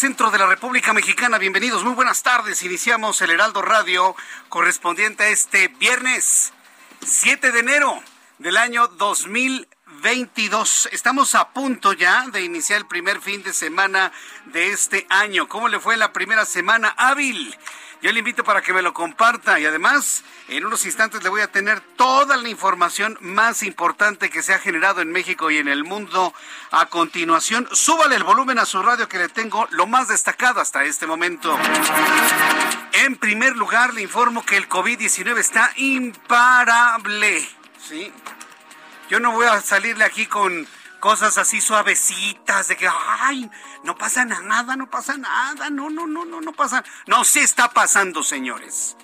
centro de la República Mexicana. Bienvenidos, muy buenas tardes. Iniciamos el Heraldo Radio correspondiente a este viernes 7 de enero del año 2022. Estamos a punto ya de iniciar el primer fin de semana de este año. ¿Cómo le fue la primera semana hábil? Yo le invito para que me lo comparta y además en unos instantes le voy a tener toda la información más importante que se ha generado en México y en el mundo. A continuación, súbale el volumen a su radio que le tengo lo más destacado hasta este momento. En primer lugar, le informo que el COVID-19 está imparable. ¿sí? Yo no voy a salirle aquí con cosas así suavecitas de que, ay, no pasa nada, no pasa nada, no, no, no, no, no pasa. No, se está pasando, señores.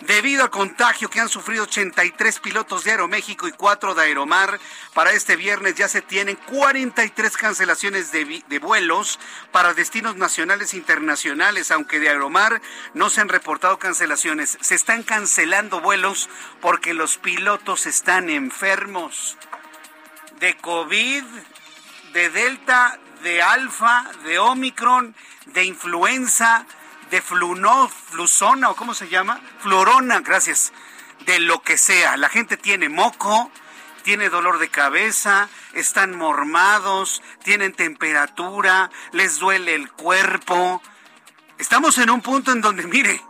Debido al contagio que han sufrido 83 pilotos de Aeroméxico y 4 de Aeromar, para este viernes ya se tienen 43 cancelaciones de, de, vuelos para destinos nacionales e internacionales, aunque de Aeromar no se han reportado cancelaciones. Se están cancelando vuelos porque los pilotos están enfermos de COVID, de Delta, de Alfa, de Omicron, de influenza, de fluno, flusona o cómo se llama, florona, gracias, de lo que sea. La gente tiene moco, tiene dolor de cabeza, están mormados, tienen temperatura, les duele el cuerpo. Estamos en un punto en donde, mire,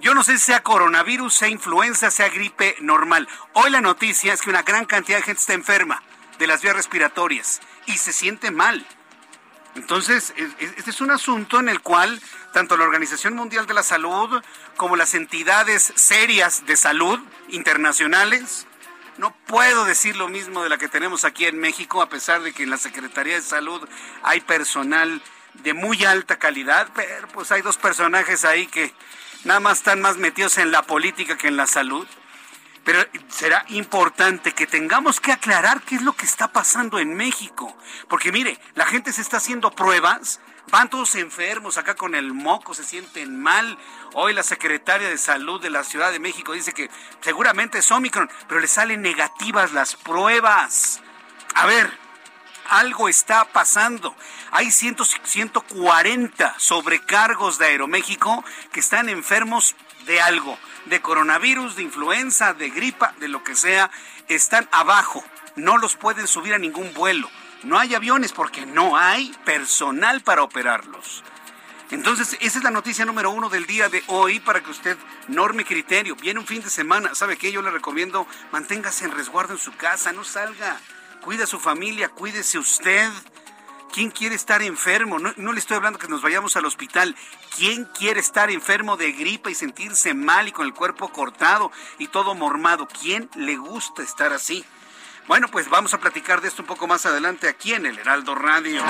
yo no sé si sea coronavirus, sea influenza, sea gripe normal. Hoy la noticia es que una gran cantidad de gente está enferma de las vías respiratorias y se siente mal. Entonces, este es un asunto en el cual tanto la Organización Mundial de la Salud como las entidades serias de salud internacionales, no puedo decir lo mismo de la que tenemos aquí en México, a pesar de que en la Secretaría de Salud hay personal de muy alta calidad, pero pues hay dos personajes ahí que nada más están más metidos en la política que en la salud. Pero será importante que tengamos que aclarar qué es lo que está pasando en México. Porque mire, la gente se está haciendo pruebas, van todos enfermos acá con el moco, se sienten mal. Hoy la secretaria de salud de la Ciudad de México dice que seguramente es Omicron, pero le salen negativas las pruebas. A ver, algo está pasando. Hay 140 sobrecargos de Aeroméxico que están enfermos de algo de coronavirus, de influenza, de gripa, de lo que sea, están abajo. No los pueden subir a ningún vuelo. No hay aviones porque no hay personal para operarlos. Entonces, esa es la noticia número uno del día de hoy para que usted norme criterio. Viene un fin de semana, ¿sabe qué? Yo le recomiendo manténgase en resguardo en su casa, no salga. Cuida a su familia, cuídese usted. ¿Quién quiere estar enfermo? No, le estoy hablando que nos vayamos al hospital. ¿Quién quiere estar enfermo de gripa y sentirse mal y con el cuerpo cortado y todo mormado? ¿Quién le gusta estar así? Bueno, pues vamos a platicar de esto un poco más adelante aquí en el Heraldo Radio.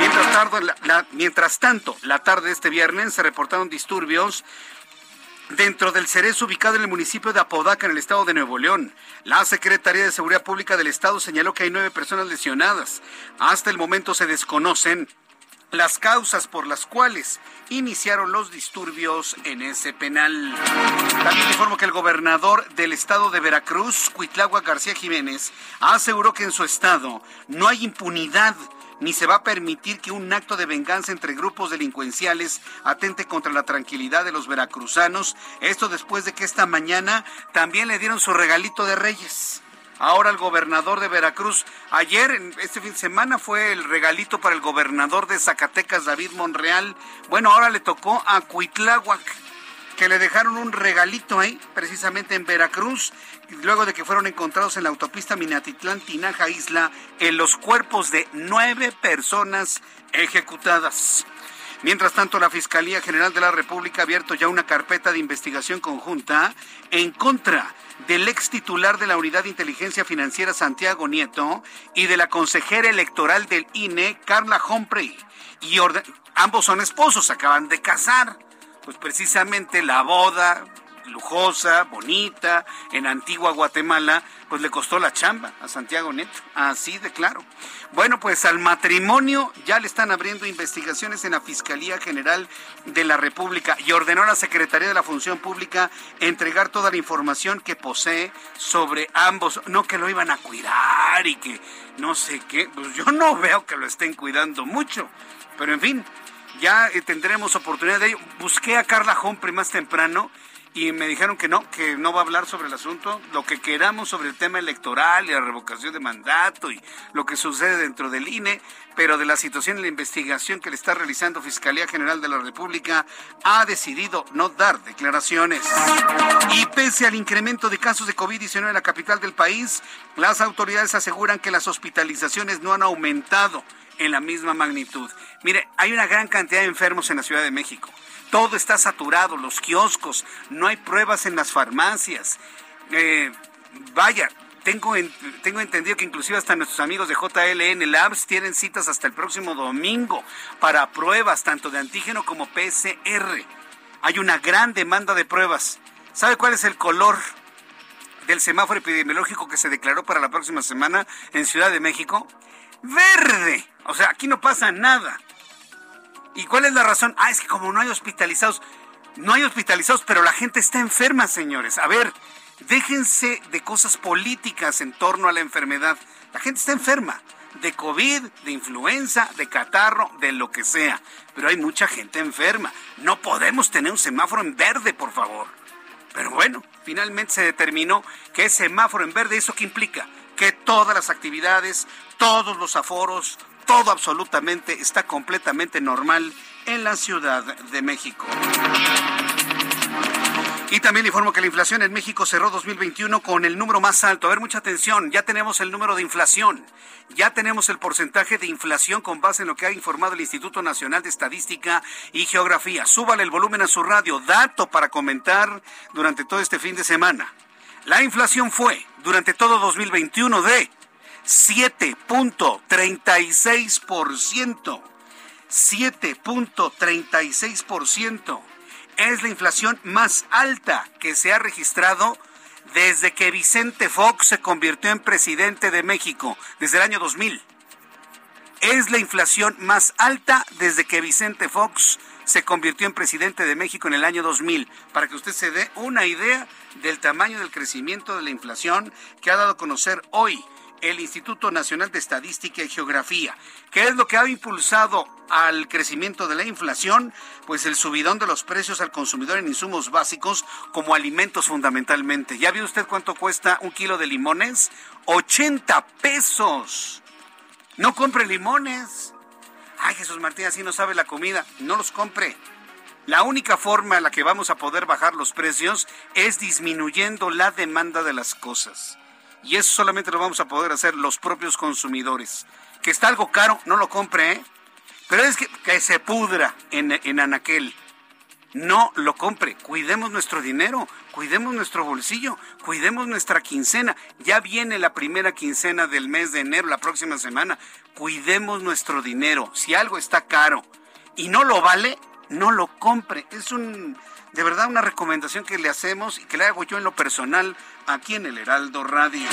Mientras, mientras tanto, la tarde de este viernes se reportaron disturbios Dentro del cerezo ubicado en el municipio de Apodaca, en el estado de Nuevo León, la Secretaría de Seguridad Pública del Estado señaló que hay nueve personas lesionadas. Hasta el momento se desconocen las causas por las cuales iniciaron los disturbios en ese penal. También informo que el gobernador del estado de Veracruz, Cuitlagua García Jiménez, aseguró que en su estado no hay impunidad ni se va a permitir que un acto de venganza entre grupos delincuenciales atente contra la tranquilidad de los veracruzanos. Esto después de que esta mañana también le dieron su regalito de Reyes. Ahora el gobernador de Veracruz, ayer, este fin de semana, fue el regalito para el gobernador de Zacatecas, David Monreal. Bueno, ahora le tocó a Cuitláhuac que le dejaron un regalito ahí, precisamente en Veracruz, luego de que fueron encontrados en la autopista Minatitlán, Tinaja Isla, en los cuerpos de nueve personas ejecutadas. Mientras tanto, la Fiscalía General de la República ha abierto ya una carpeta de investigación conjunta en contra del ex titular de la Unidad de Inteligencia Financiera Santiago Nieto y de la consejera electoral del INE, Carla Humphrey. Y ambos son esposos, acaban de casar pues precisamente la boda lujosa, bonita, en Antigua Guatemala, pues le costó la chamba a Santiago Neto, así de claro. Bueno, pues al matrimonio ya le están abriendo investigaciones en la Fiscalía General de la República y ordenó a la Secretaría de la Función Pública entregar toda la información que posee sobre ambos, no que lo iban a cuidar y que no sé qué, pues yo no veo que lo estén cuidando mucho, pero en fin, ya eh, tendremos oportunidad de ello. Busqué a Carla Humphrey más temprano y me dijeron que no, que no va a hablar sobre el asunto, lo que queramos sobre el tema electoral y la revocación de mandato y lo que sucede dentro del INE, pero de la situación y la investigación que le está realizando Fiscalía General de la República, ha decidido no dar declaraciones. Y pese al incremento de casos de COVID-19 en la capital del país, las autoridades aseguran que las hospitalizaciones no han aumentado en la misma magnitud. Mire, hay una gran cantidad de enfermos en la Ciudad de México. Todo está saturado, los kioscos, no hay pruebas en las farmacias. Eh, vaya, tengo, tengo entendido que inclusive hasta nuestros amigos de JLN Labs tienen citas hasta el próximo domingo para pruebas tanto de antígeno como PCR. Hay una gran demanda de pruebas. ¿Sabe cuál es el color del semáforo epidemiológico que se declaró para la próxima semana en Ciudad de México? Verde. O sea, aquí no pasa nada. ¿Y cuál es la razón? Ah, es que como no hay hospitalizados, no hay hospitalizados, pero la gente está enferma, señores. A ver, déjense de cosas políticas en torno a la enfermedad. La gente está enferma de COVID, de influenza, de catarro, de lo que sea. Pero hay mucha gente enferma. No podemos tener un semáforo en verde, por favor. Pero bueno, finalmente se determinó que es semáforo en verde. ¿Eso qué implica? Que todas las actividades, todos los aforos, todo absolutamente está completamente normal en la Ciudad de México. Y también informo que la inflación en México cerró 2021 con el número más alto. A ver, mucha atención, ya tenemos el número de inflación, ya tenemos el porcentaje de inflación con base en lo que ha informado el Instituto Nacional de Estadística y Geografía. Súbale el volumen a su radio, dato para comentar durante todo este fin de semana. La inflación fue durante todo 2021 de 7.36%. 7.36% es la inflación más alta que se ha registrado desde que Vicente Fox se convirtió en presidente de México, desde el año 2000. Es la inflación más alta desde que Vicente Fox se convirtió en presidente de México en el año 2000, para que usted se dé una idea del tamaño del crecimiento de la inflación que ha dado a conocer hoy el Instituto Nacional de Estadística y Geografía. ¿Qué es lo que ha impulsado al crecimiento de la inflación? Pues el subidón de los precios al consumidor en insumos básicos como alimentos fundamentalmente. ¿Ya vio usted cuánto cuesta un kilo de limones? 80 pesos. No compre limones. Ay, Jesús Martín, así no sabe la comida. No los compre. La única forma en la que vamos a poder bajar los precios es disminuyendo la demanda de las cosas. Y eso solamente lo vamos a poder hacer los propios consumidores. Que está algo caro, no lo compre, ¿eh? Pero es que, que se pudra en, en Anaquel. No lo compre. Cuidemos nuestro dinero, cuidemos nuestro bolsillo, cuidemos nuestra quincena. Ya viene la primera quincena del mes de enero, la próxima semana. Cuidemos nuestro dinero. Si algo está caro y no lo vale, no lo compre. Es un de verdad una recomendación que le hacemos y que le hago yo en lo personal aquí en el Heraldo Radio.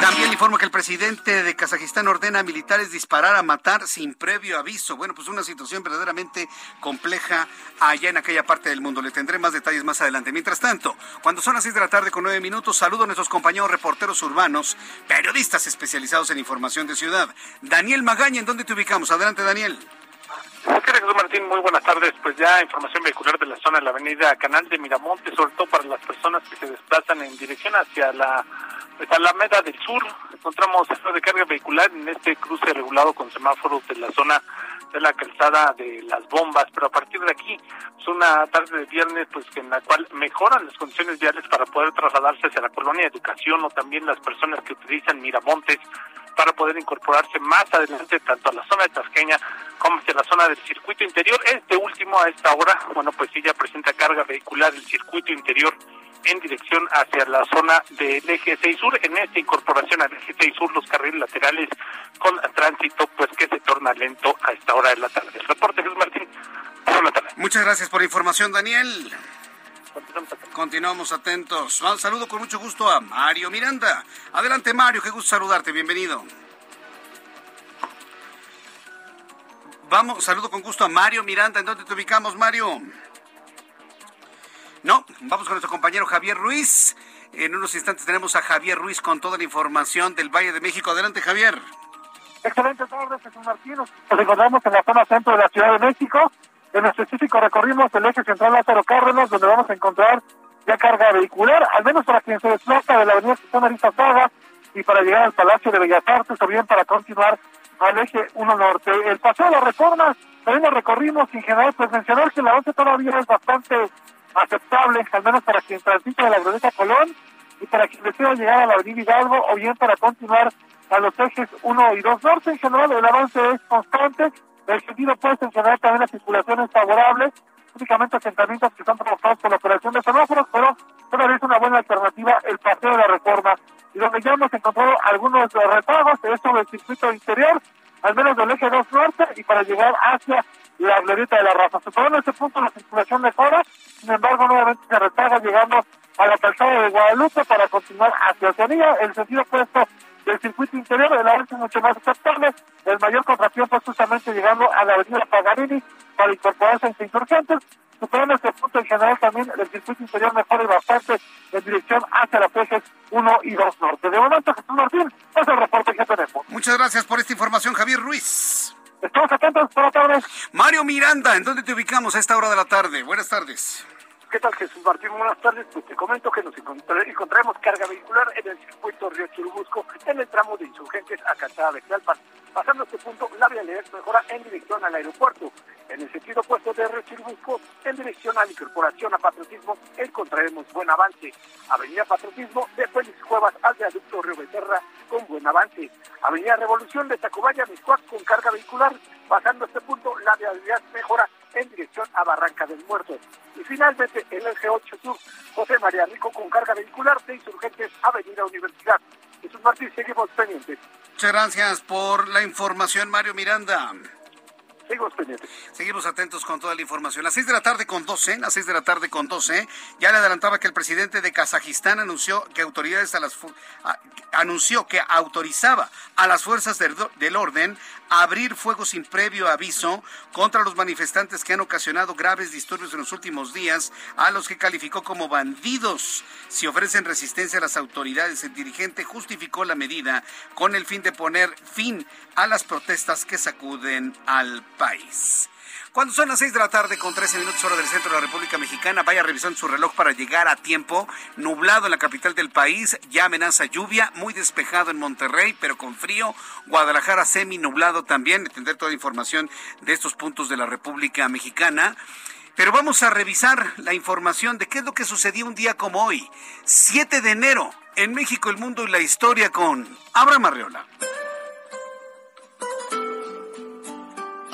También informo que el presidente de Kazajistán ordena a militares disparar a matar sin previo aviso. Bueno, pues una situación verdaderamente compleja allá en aquella parte del mundo. Le tendré más detalles más adelante. Mientras tanto, cuando son las seis de la tarde con nueve minutos, saludo a nuestros compañeros reporteros urbanos, periodistas especializados en información de ciudad. Daniel Magaña, ¿en dónde te ubicamos? Adelante, Daniel. Jesús Martín, muy buenas tardes. Pues ya información vehicular de la zona de la avenida Canal de Miramonte, sobre todo para las personas que se desplazan en dirección hacia la pues, Alameda del Sur. Encontramos centro de carga vehicular en este cruce regulado con semáforos de la zona de la calzada de las bombas, pero a partir de aquí es una tarde de viernes pues en la cual mejoran las condiciones viales para poder trasladarse hacia la colonia de educación o también las personas que utilizan Miramontes para poder incorporarse más adelante tanto a la zona de Tasqueña como hacia la zona del circuito interior. Este último a esta hora, bueno, pues sí ya presenta carga vehicular el circuito interior en dirección hacia la zona del eje 6 sur. En esta incorporación al eje 6 sur, los carriles laterales con tránsito, pues que se torna lento a esta hora de la tarde. El reporte, Luis Martín. Buenas tardes. Muchas gracias por la información, Daniel. Continuamos atentos. Un saludo con mucho gusto a Mario Miranda. Adelante, Mario, qué gusto saludarte. Bienvenido. Vamos, saludo con gusto a Mario Miranda. ¿En dónde te ubicamos, Mario? No, vamos con nuestro compañero Javier Ruiz. En unos instantes tenemos a Javier Ruiz con toda la información del Valle de México. Adelante, Javier. Excelente tarde, Jesús Martín. Nos encontramos en la zona centro de la Ciudad de México. En específico recorrimos el eje central Lázaro Cárdenas, donde vamos a encontrar ya carga vehicular, al menos para quien se desplaza de la avenida Susana Saga y para llegar al Palacio de Bellas Artes o bien para continuar al eje 1 norte. El paseo de la reforma también lo recorrimos en general pues mencionar que la avance todavía es bastante aceptable, al menos para quien transita de la Glorieta Colón y para quien desea llegar a la avenida Hidalgo o bien para continuar a los ejes 1 y 2 norte. En general el avance es constante el sentido puede sancionar también las circulaciones favorables, únicamente asentamientos que están provocados por la operación de semáforos, pero todavía es una buena alternativa el paseo de la reforma. Y donde ya hemos encontrado algunos retagos, es sobre el circuito interior, al menos del eje 2 norte, y para llegar hacia la glorieta de la raza. Superando ese punto la circulación mejora, sin embargo nuevamente se retaga llegando a la calzada de Guadalupe para continuar hacia Oceanía, el sentido opuesto del circuito interior, el avance mucho más aceptable, el mayor contratiempo es justamente llegando a la avenida Pagarini para incorporarse a insurgentes, superando este punto en general también el circuito interior mejora bastante en dirección hacia las ejes 1 y 2 norte. De momento, Jesús Martín, es el reporte que tenemos. Muchas gracias por esta información, Javier Ruiz. Estamos atentos, la tarde. Mario Miranda, ¿en dónde te ubicamos a esta hora de la tarde? Buenas tardes. ¿Qué tal, Jesús Martín? Buenas tardes. Pues te comento que nos encontraremos carga vehicular en el circuito Río Churubusco, en el tramo de insurgentes a Calzada de Tlalpan. Pasando este punto, la vialidad mejora en dirección al aeropuerto. En el sentido opuesto de Río Churubusco, en dirección a la incorporación a Patriotismo, encontraremos buen avance. Avenida Patriotismo de Félix Cuevas al viaducto Río Becerra con buen avance. Avenida Revolución de Tacubaya, Miscuac con carga vehicular. Pasando este punto, la vialidad mejora en dirección a Barranca del Muerto. Y finalmente, el eje 8 Sur, José María Rico con carga vehicular de Insurgentes, Avenida Universidad. Jesús Martín, seguimos pendientes. Muchas gracias por la información, Mario Miranda. Seguimos atentos con toda la información. A las 6 de la tarde con 12, a las 6 de la tarde con 12, ya le adelantaba que el presidente de Kazajistán anunció que autoridades a las anunció que autorizaba a las fuerzas del, del orden a abrir fuego sin previo aviso contra los manifestantes que han ocasionado graves disturbios en los últimos días, a los que calificó como bandidos. Si ofrecen resistencia a las autoridades, el dirigente justificó la medida con el fin de poner fin a las protestas que sacuden al país. Cuando son las 6 de la tarde con 13 minutos hora del centro de la República Mexicana, vaya revisando su reloj para llegar a tiempo. Nublado en la capital del país, ya amenaza lluvia, muy despejado en Monterrey, pero con frío. Guadalajara semi nublado también. Tendré toda la información de estos puntos de la República Mexicana. Pero vamos a revisar la información de qué es lo que sucedió un día como hoy, 7 de enero, en México, el mundo y la historia con Abraham Arreola.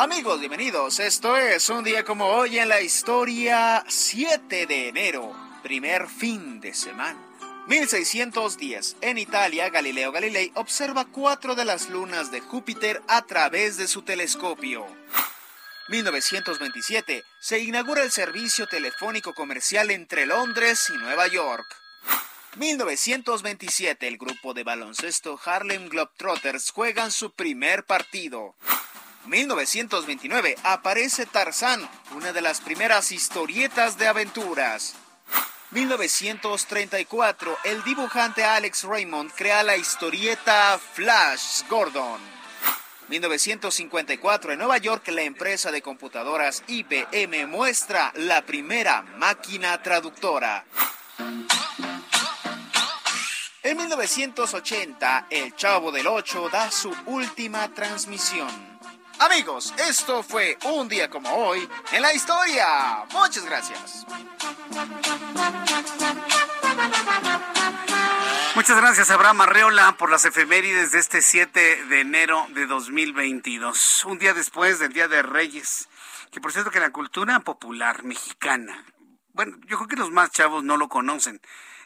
Amigos, bienvenidos. Esto es un día como hoy en la historia 7 de enero, primer fin de semana. 1610. En Italia, Galileo Galilei observa cuatro de las lunas de Júpiter a través de su telescopio. 1927. Se inaugura el servicio telefónico comercial entre Londres y Nueva York. 1927, el grupo de baloncesto Harlem Globetrotters juegan su primer partido. 1929, aparece Tarzán, una de las primeras historietas de aventuras. 1934, el dibujante Alex Raymond crea la historieta Flash Gordon. 1954, en Nueva York, la empresa de computadoras IBM muestra la primera máquina traductora. En 1980, el Chavo del Ocho da su última transmisión. Amigos, esto fue un día como hoy en la historia. Muchas gracias. Muchas gracias, Abraham Arreola, por las efemérides de este 7 de enero de 2022, un día después del Día de Reyes, que por cierto que la cultura popular mexicana, bueno, yo creo que los más chavos no lo conocen,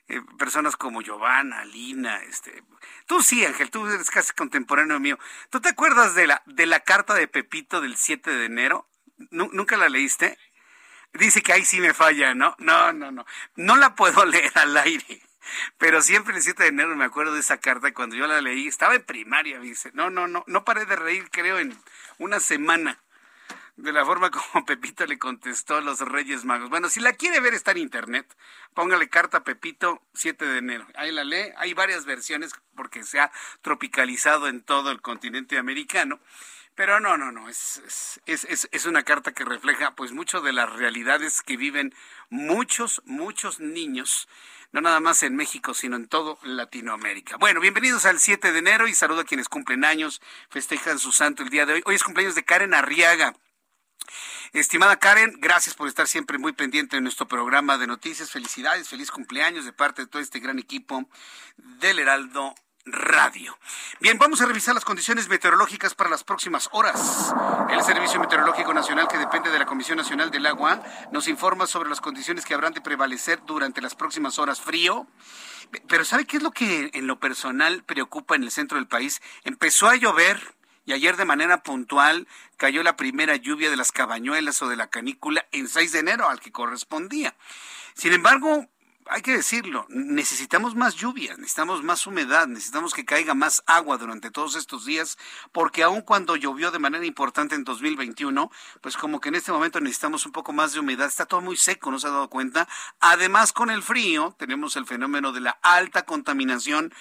eh, personas como Giovanna, Lina, este, tú sí, Ángel, tú eres casi contemporáneo mío. ¿Tú te acuerdas de la de la carta de Pepito del 7 de enero? ¿Nunca la leíste? Dice que ahí sí me falla, ¿no? No, no, no. No la puedo leer al aire. Pero siempre el 7 de enero me acuerdo de esa carta cuando yo la leí, estaba en primaria, dice. No, no, no, no paré de reír, creo, en una semana de la forma como Pepito le contestó a los Reyes Magos. Bueno, si la quiere ver está en internet, póngale carta Pepito 7 de enero. Ahí la lee, hay varias versiones porque se ha tropicalizado en todo el continente americano. Pero no, no, no, es, es, es, es, una carta que refleja pues mucho de las realidades que viven muchos, muchos niños, no nada más en México, sino en todo Latinoamérica. Bueno, bienvenidos al 7 de enero y saludo a quienes cumplen años, festejan su santo el día de hoy. Hoy es cumpleaños de Karen Arriaga. Estimada Karen, gracias por estar siempre muy pendiente de nuestro programa de noticias. Felicidades, feliz cumpleaños de parte de todo este gran equipo del Heraldo Radio. Bien, vamos a revisar las condiciones meteorológicas para las próximas horas. El Servicio Meteorológico Nacional, que depende de la Comisión Nacional del Agua, nos informa sobre las condiciones que habrán de prevalecer durante las próximas horas. Frío. Pero ¿sabe qué es lo que en lo personal preocupa en el centro del país? Empezó a llover y ayer de manera puntual cayó la primera lluvia de las cabañuelas o de la canícula en 6 de enero, al que correspondía. Sin embargo, hay que decirlo, necesitamos más lluvia, necesitamos más humedad, necesitamos que caiga más agua durante todos estos días, porque aun cuando llovió de manera importante en 2021, pues como que en este momento necesitamos un poco más de humedad, está todo muy seco, ¿no se ha dado cuenta? Además, con el frío, tenemos el fenómeno de la alta contaminación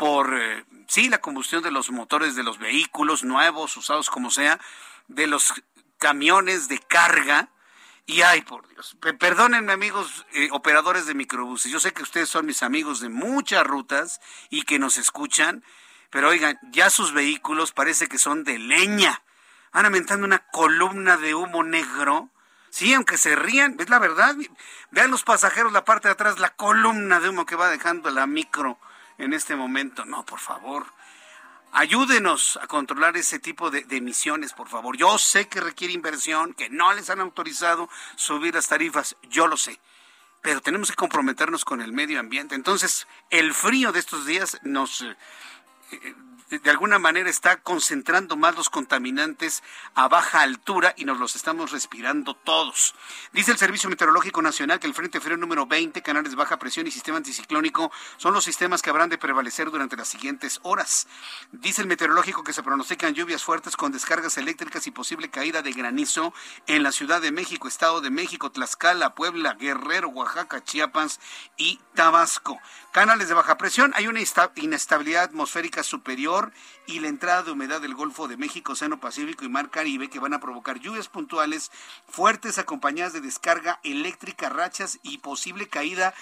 por, eh, sí, la combustión de los motores de los vehículos nuevos, usados como sea, de los camiones de carga, y ay, por Dios, perdónenme amigos eh, operadores de microbuses, yo sé que ustedes son mis amigos de muchas rutas y que nos escuchan, pero oigan, ya sus vehículos parece que son de leña. Van aumentando una columna de humo negro. Sí, aunque se rían, es la verdad. Vean los pasajeros la parte de atrás, la columna de humo que va dejando la micro en este momento. No, por favor. Ayúdenos a controlar ese tipo de, emisiones, por favor. Yo sé que requiere inversión, que no les han autorizado subir las tarifas, yo lo sé. Pero tenemos que comprometernos con el medio ambiente. Entonces, el frío de estos días nos eh, de alguna manera está concentrando más los contaminantes a baja altura y nos los estamos respirando todos. Dice el Servicio Meteorológico Nacional que el Frente Frío número 20, canales de baja presión y sistema anticiclónico son los sistemas que habrán de prevalecer durante las siguientes horas. Dice el meteorológico que se pronostican lluvias fuertes con descargas eléctricas y posible caída de granizo en la Ciudad de México, Estado de México, Tlaxcala, Puebla, Guerrero, Oaxaca, Chiapas y Tabasco. Canales de baja presión, hay una inestabilidad atmosférica superior y la entrada de humedad del Golfo de México, Océano Pacífico y Mar Caribe que van a provocar lluvias puntuales fuertes acompañadas de descarga eléctrica, rachas y posible caída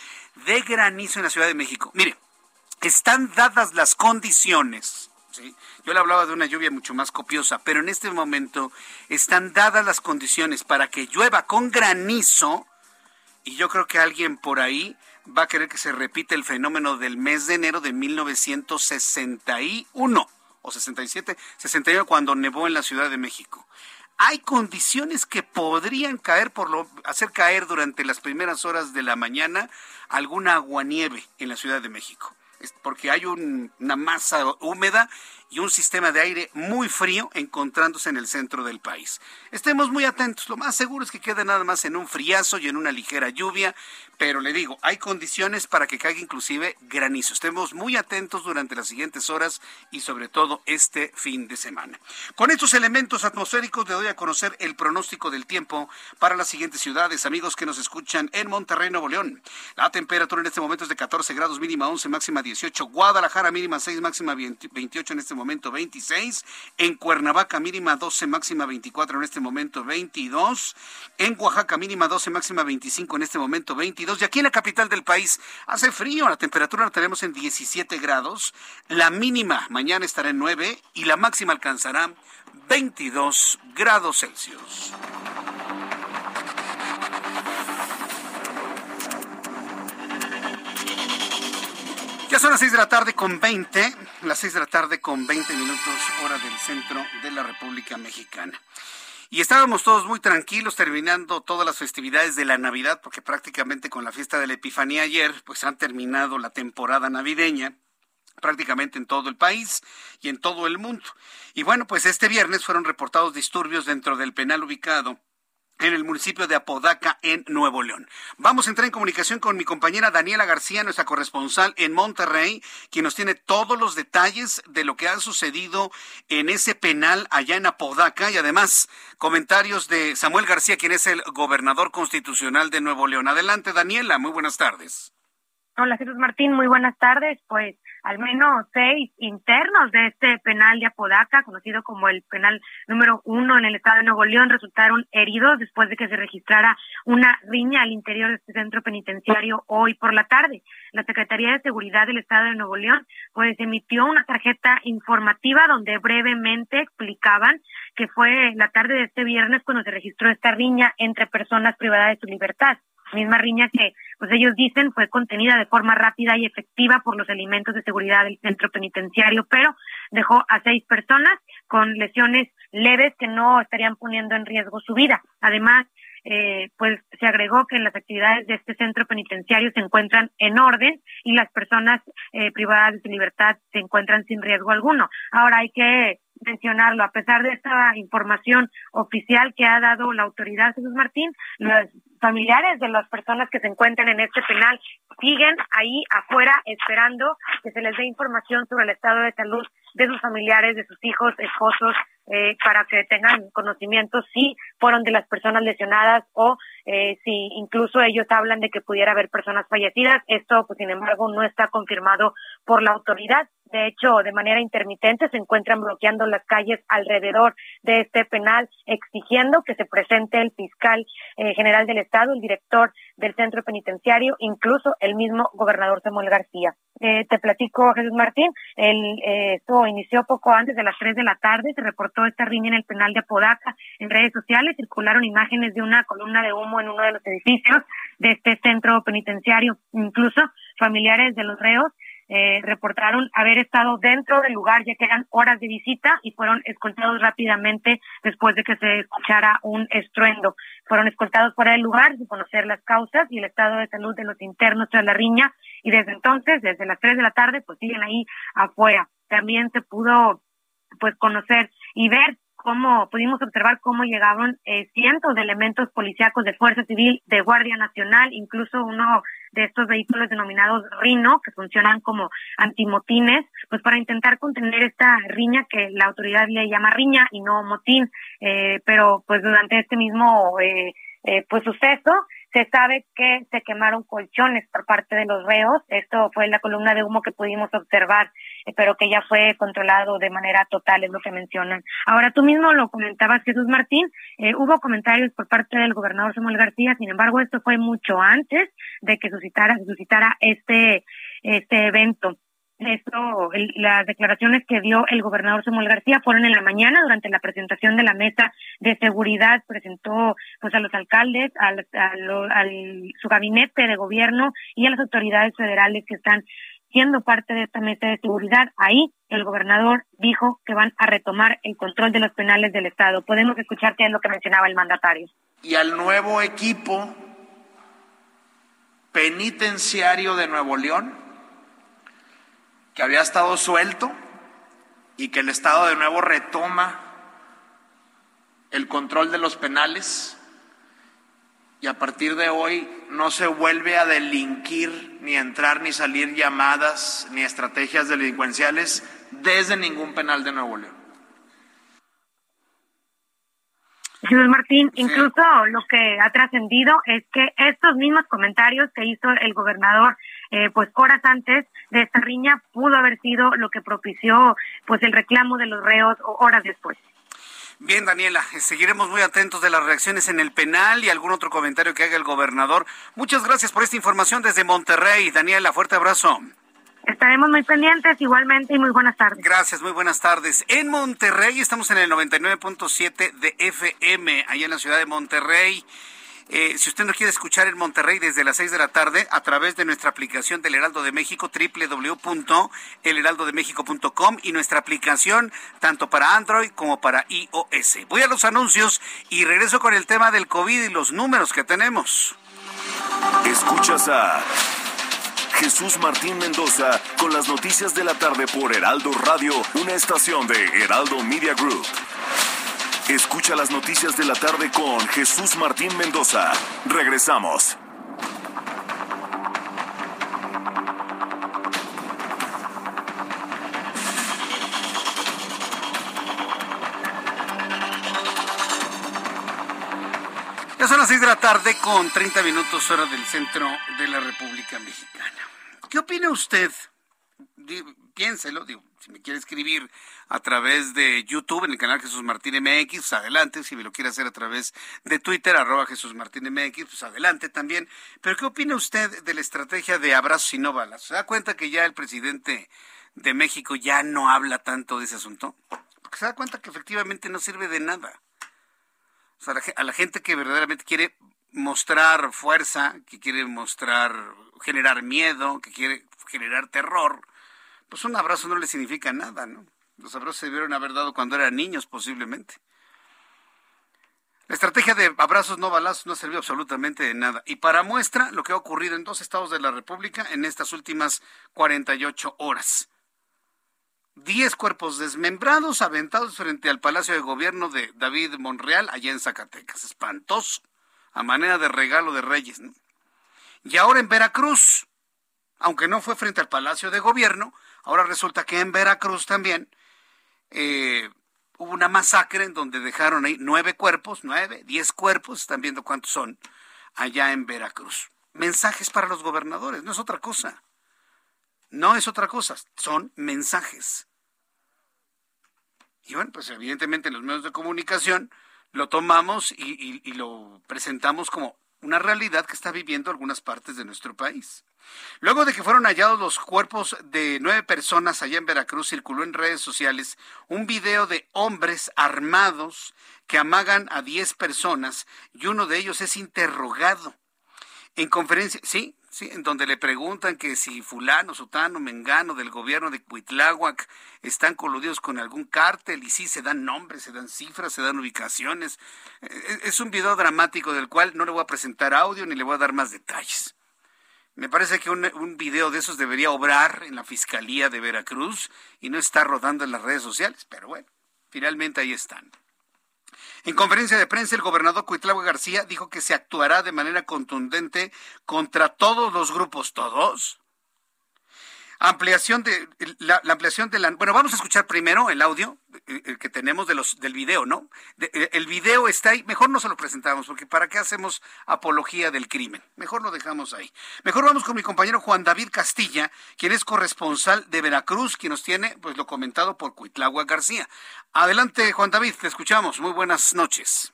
de granizo en la Ciudad de México. Mire, están dadas las condiciones. Yo le hablaba de una lluvia mucho más copiosa, pero en este momento están dadas las condiciones para que llueva con granizo y yo creo que alguien por ahí va a querer que se repita el fenómeno del mes de enero de 1961 o 67, 61 cuando nevó en la Ciudad de México. Hay condiciones que podrían caer por lo hacer caer durante las primeras horas de la mañana alguna aguanieve en la Ciudad de México porque hay una masa húmeda y un sistema de aire muy frío encontrándose en el centro del país. Estemos muy atentos, lo más seguro es que quede nada más en un friazo y en una ligera lluvia, pero le digo, hay condiciones para que caiga inclusive granizo. Estemos muy atentos durante las siguientes horas y sobre todo este fin de semana. Con estos elementos atmosféricos le doy a conocer el pronóstico del tiempo para las siguientes ciudades, amigos que nos escuchan en Monterrey, Nuevo León. La temperatura en este momento es de 14 grados, mínima 11, máxima 18. Guadalajara, mínima 6, máxima 28, en este 26. En Cuernavaca, mínima 12, máxima 24, en este momento 22. En Oaxaca, mínima 12, máxima 25, en este momento 22. Y aquí en la capital del país hace frío, la temperatura la tenemos en 17 grados. La mínima mañana estará en 9 y la máxima alcanzará 22 grados Celsius. Ya son las 6 de la tarde con 20, las 6 de la tarde con 20 minutos hora del centro de la República Mexicana. Y estábamos todos muy tranquilos terminando todas las festividades de la Navidad, porque prácticamente con la fiesta de la Epifanía ayer, pues han terminado la temporada navideña prácticamente en todo el país y en todo el mundo. Y bueno, pues este viernes fueron reportados disturbios dentro del penal ubicado en el municipio de Apodaca, en Nuevo León. Vamos a entrar en comunicación con mi compañera Daniela García, nuestra corresponsal en Monterrey, quien nos tiene todos los detalles de lo que ha sucedido en ese penal allá en Apodaca y además comentarios de Samuel García, quien es el gobernador constitucional de Nuevo León. Adelante, Daniela, muy buenas tardes. Hola, Jesús Martín, muy buenas tardes. Pues al menos seis internos de este penal de Apodaca, conocido como el penal número uno en el estado de Nuevo León, resultaron heridos después de que se registrara una riña al interior de este centro penitenciario hoy por la tarde. La Secretaría de Seguridad del estado de Nuevo León pues emitió una tarjeta informativa donde brevemente explicaban que fue la tarde de este viernes cuando se registró esta riña entre personas privadas de su libertad misma riña que pues ellos dicen fue contenida de forma rápida y efectiva por los elementos de seguridad del centro penitenciario, pero dejó a seis personas con lesiones leves que no estarían poniendo en riesgo su vida. Además, eh, pues se agregó que las actividades de este centro penitenciario se encuentran en orden y las personas eh, privadas de libertad se encuentran sin riesgo alguno. Ahora hay que mencionarlo, a pesar de esta información oficial que ha dado la autoridad Jesús Martín, los familiares de las personas que se encuentran en este penal siguen ahí afuera esperando que se les dé información sobre el estado de salud de sus familiares, de sus hijos, esposos, eh, para que tengan conocimiento si fueron de las personas lesionadas o eh, si incluso ellos hablan de que pudiera haber personas fallecidas. Esto, pues, sin embargo, no está confirmado por la autoridad. De hecho, de manera intermitente se encuentran bloqueando las calles alrededor de este penal, exigiendo que se presente el fiscal eh, general del Estado, el director del centro penitenciario, incluso el mismo gobernador Samuel García. Eh, te platico, Jesús Martín, el, eh, esto inició poco antes de las tres de la tarde, se reportó esta riña en el penal de Apodaca. En redes sociales circularon imágenes de una columna de humo en uno de los edificios de este centro penitenciario. Incluso familiares de los reos eh, reportaron haber estado dentro del lugar ya que eran horas de visita y fueron escoltados rápidamente después de que se escuchara un estruendo. Fueron escoltados fuera del lugar sin conocer las causas y el estado de salud de los internos tras la riña y desde entonces, desde las tres de la tarde, pues siguen ahí afuera. También se pudo pues conocer y ver cómo pudimos observar cómo llegaban eh, cientos de elementos policíacos de Fuerza Civil, de Guardia Nacional, incluso uno de estos vehículos denominados Rino, que funcionan como antimotines, pues para intentar contener esta riña que la autoridad le llama riña y no motín, eh, pero pues durante este mismo eh, eh, pues suceso se sabe que se quemaron colchones por parte de los reos. Esto fue la columna de humo que pudimos observar, eh, pero que ya fue controlado de manera total, es lo que mencionan. Ahora, tú mismo lo comentabas, Jesús Martín. Eh, hubo comentarios por parte del gobernador Samuel García. Sin embargo, esto fue mucho antes de que suscitara, suscitara este, este evento. Esto, las declaraciones que dio el gobernador Samuel García fueron en la mañana durante la presentación de la mesa de seguridad. Presentó pues a los alcaldes, al, su gabinete de gobierno y a las autoridades federales que están siendo parte de esta mesa de seguridad. Ahí el gobernador dijo que van a retomar el control de los penales del Estado. Podemos escuchar qué es lo que mencionaba el mandatario. Y al nuevo equipo penitenciario de Nuevo León que había estado suelto y que el Estado de nuevo retoma el control de los penales y a partir de hoy no se vuelve a delinquir, ni entrar, ni salir llamadas, ni estrategias delincuenciales desde ningún penal de Nuevo León. Jesús Martín, incluso lo que ha trascendido es que estos mismos comentarios que hizo el gobernador eh, pues horas antes de esta riña pudo haber sido lo que propició pues el reclamo de los reos horas después. Bien, Daniela, eh, seguiremos muy atentos de las reacciones en el penal y algún otro comentario que haga el gobernador. Muchas gracias por esta información desde Monterrey. Daniela, fuerte abrazo. Estaremos muy pendientes igualmente y muy buenas tardes. Gracias, muy buenas tardes. En Monterrey estamos en el 99.7 de FM, allá en la ciudad de Monterrey. Eh, si usted no quiere escuchar en Monterrey desde las 6 de la tarde, a través de nuestra aplicación del Heraldo de México, www.elheraldodemexico.com y nuestra aplicación tanto para Android como para iOS. Voy a los anuncios y regreso con el tema del COVID y los números que tenemos. Escuchas a Jesús Martín Mendoza con las noticias de la tarde por Heraldo Radio, una estación de Heraldo Media Group. Escucha las noticias de la tarde con Jesús Martín Mendoza. Regresamos. Ya son las 6 de la tarde con 30 minutos hora del centro de la República Mexicana. ¿Qué opina usted? Piénselo, digo, si me quiere escribir a través de YouTube en el canal Jesús Martín MX, pues adelante. Si me lo quiere hacer a través de Twitter, arroba Jesús Martín MX, pues adelante también. Pero ¿qué opina usted de la estrategia de abrazos y no balas? ¿Se da cuenta que ya el presidente de México ya no habla tanto de ese asunto? Porque se da cuenta que efectivamente no sirve de nada. O sea, a la gente que verdaderamente quiere mostrar fuerza, que quiere mostrar, generar miedo, que quiere generar terror, pues un abrazo no le significa nada, ¿no? Los abrazos se debieron haber dado cuando eran niños, posiblemente. La estrategia de abrazos no balazos no sirvió absolutamente de nada. Y para muestra lo que ha ocurrido en dos estados de la República en estas últimas 48 horas. Diez cuerpos desmembrados aventados frente al Palacio de Gobierno de David Monreal, allá en Zacatecas. Espantoso, a manera de regalo de reyes. Y ahora en Veracruz, aunque no fue frente al Palacio de Gobierno, ahora resulta que en Veracruz también eh, hubo una masacre en donde dejaron ahí nueve cuerpos, nueve, diez cuerpos, están viendo cuántos son, allá en Veracruz. Mensajes para los gobernadores, no es otra cosa. No es otra cosa, son mensajes. Y bueno, pues evidentemente en los medios de comunicación lo tomamos y, y lo presentamos como una realidad que está viviendo algunas partes de nuestro país. Luego de que fueron hallados los cuerpos de nueve personas allá en Veracruz, circuló en redes sociales un video de hombres armados que amagan a diez personas y uno de ellos es interrogado. En conferencia, sí, sí, en donde le preguntan que si fulano, sutano, mengano del gobierno de Cuitláhuac están coludidos con algún cártel y sí se dan nombres, se dan cifras, se dan ubicaciones. E, e, es un video dramático del cual no le voy a presentar audio ni le voy a dar más detalles. Me parece que un, video de esos debería obrar en la Fiscalía de Veracruz y no estar rodando en las redes sociales, pero bueno, finalmente ahí están. En conferencia de prensa, el gobernador Cuitlagua García dijo que se actuará de manera contundente contra todos los grupos, todos, ampliación de la, ampliación de la bueno vamos a escuchar primero el audio el eh, que tenemos de los del video no eh, el video está ahí mejor no se lo presentamos porque para qué hacemos apología del crimen mejor lo dejamos ahí. Mejor vamos con mi compañero Juan David Castilla quien es corresponsal de Veracruz quien nos tiene pues lo comentado por Cuitlagua García. Adelante Juan David te escuchamos. Muy buenas noches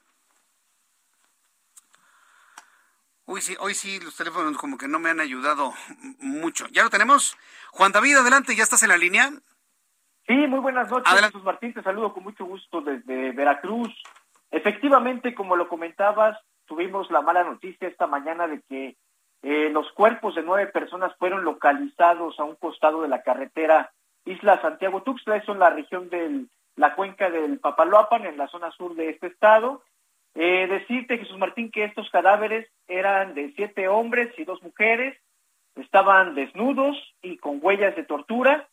Uy, sí, hoy sí los teléfonos como que no me han ayudado mucho. ¿Ya lo tenemos? Juan David, adelante, ¿ya estás en la línea? Sí, muy buenas noches, Jesús Martín, te saludo con mucho gusto desde Veracruz. Efectivamente, como lo comentabas, tuvimos la mala noticia esta mañana de que eh, los cuerpos de nueve personas fueron localizados a un costado de la carretera Isla Santiago Tuxtla, eso en la región de la cuenca del Papaloapan, en la zona sur de este estado. Eh, decirte, Jesús Martín, que estos cadáveres eran de siete hombres y dos mujeres, estaban desnudos y con huellas de tortura.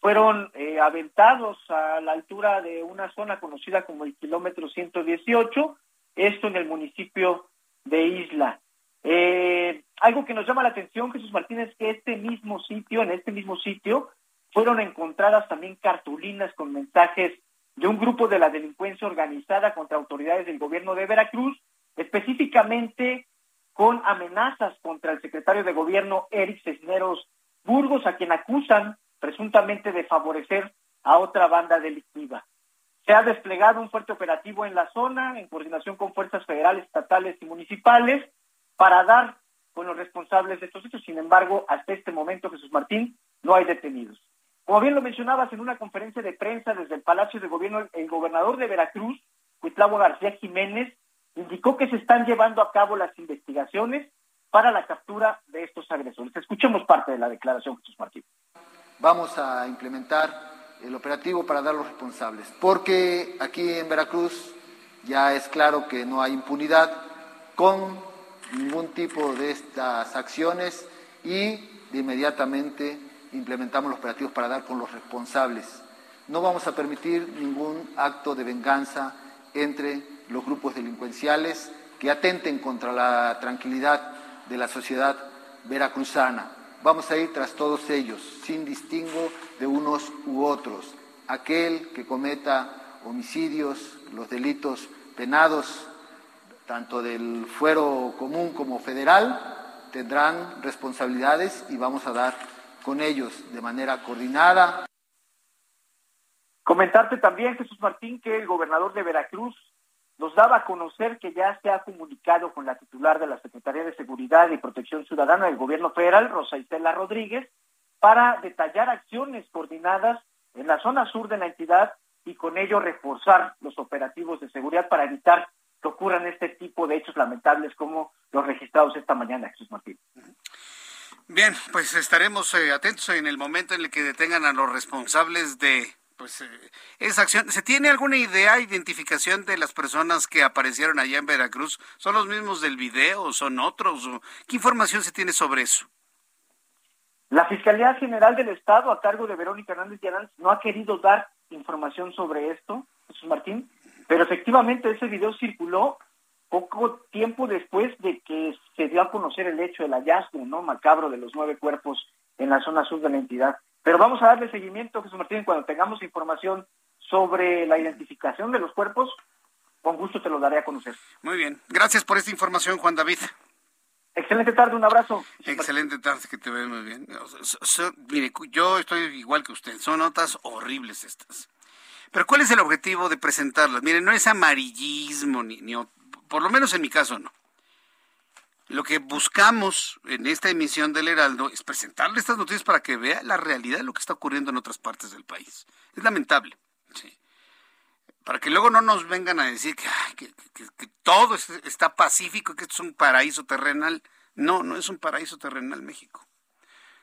fueron eh, aventados a la altura de una zona conocida como el kilómetro 118, esto en el municipio de Isla. Eh, algo que nos llama la atención, Jesús Martínez, que este mismo sitio, en este mismo sitio, fueron encontradas también cartulinas con mensajes de un grupo de la delincuencia organizada contra autoridades del gobierno de Veracruz, específicamente con amenazas contra el secretario de gobierno Eric Cisneros Burgos, a quien acusan presuntamente de favorecer a otra banda delictiva. Se ha desplegado un fuerte operativo en la zona, en coordinación con fuerzas federales, estatales y municipales, para dar con los responsables de estos hechos. Sin embargo, hasta este momento, Jesús Martín, no hay detenidos. Como bien lo mencionabas en una conferencia de prensa desde el Palacio de Gobierno, el gobernador de Veracruz, Cuitlavo García Jiménez, indicó que se están llevando a cabo las investigaciones para la captura de estos agresores. Escuchemos parte de la declaración, Jesús Martín vamos a implementar el operativo para dar los responsables, porque aquí en Veracruz ya es claro que no hay impunidad con ningún tipo de estas acciones y de inmediatamente implementamos los operativos para dar con los responsables. No vamos a permitir ningún acto de venganza entre los grupos delincuenciales que atenten contra la tranquilidad de la sociedad veracruzana. Vamos a ir tras todos ellos, sin distingo de unos u otros. Aquel que cometa homicidios, los delitos penados, tanto del fuero común como federal, tendrán responsabilidades y vamos a dar con ellos de manera coordinada. Comentarte también, Jesús Martín, que el gobernador de Veracruz nos daba a conocer que ya se ha comunicado con la titular de la Secretaría de Seguridad y Protección Ciudadana del Gobierno Federal, Rosa Isela Rodríguez, para detallar acciones coordinadas en la zona sur de la entidad y con ello reforzar los operativos de seguridad para evitar que ocurran este tipo de hechos lamentables como los registrados esta mañana, Jesús Martín. Bien, pues estaremos eh, atentos en el momento en el que detengan a los responsables de pues eh, esa acción. ¿Se tiene alguna idea, identificación de las personas que aparecieron allá en Veracruz? ¿Son los mismos del video? ¿Son otros? ¿Qué información se tiene sobre eso? La Fiscalía General del Estado, a cargo de Verónica Hernández Llaranz, no ha querido dar información sobre esto, Jesús Martín, pero efectivamente ese video circuló poco tiempo después de que se dio a conocer el hecho del hallazgo no macabro de los nueve cuerpos en la zona sur de la entidad. Pero vamos a darle seguimiento, Jesús Martín, cuando tengamos información sobre la identificación de los cuerpos, con gusto te lo daré a conocer. Muy bien. Gracias por esta información, Juan David. Excelente tarde, un abrazo. Excelente tarde, que te veo muy bien. mire, yo estoy igual que usted, son notas horribles estas. Pero ¿cuál es el objetivo de presentarlas? Mire, no es amarillismo, ni, ni por lo menos en mi caso no. Lo que buscamos en esta emisión del Heraldo es presentarle estas noticias para que vea la realidad de lo que está ocurriendo en otras partes del país. Es lamentable. Para que luego no nos vengan a decir que, todo está pacífico que esto es un paraíso terrenal. No, no es un paraíso terrenal México.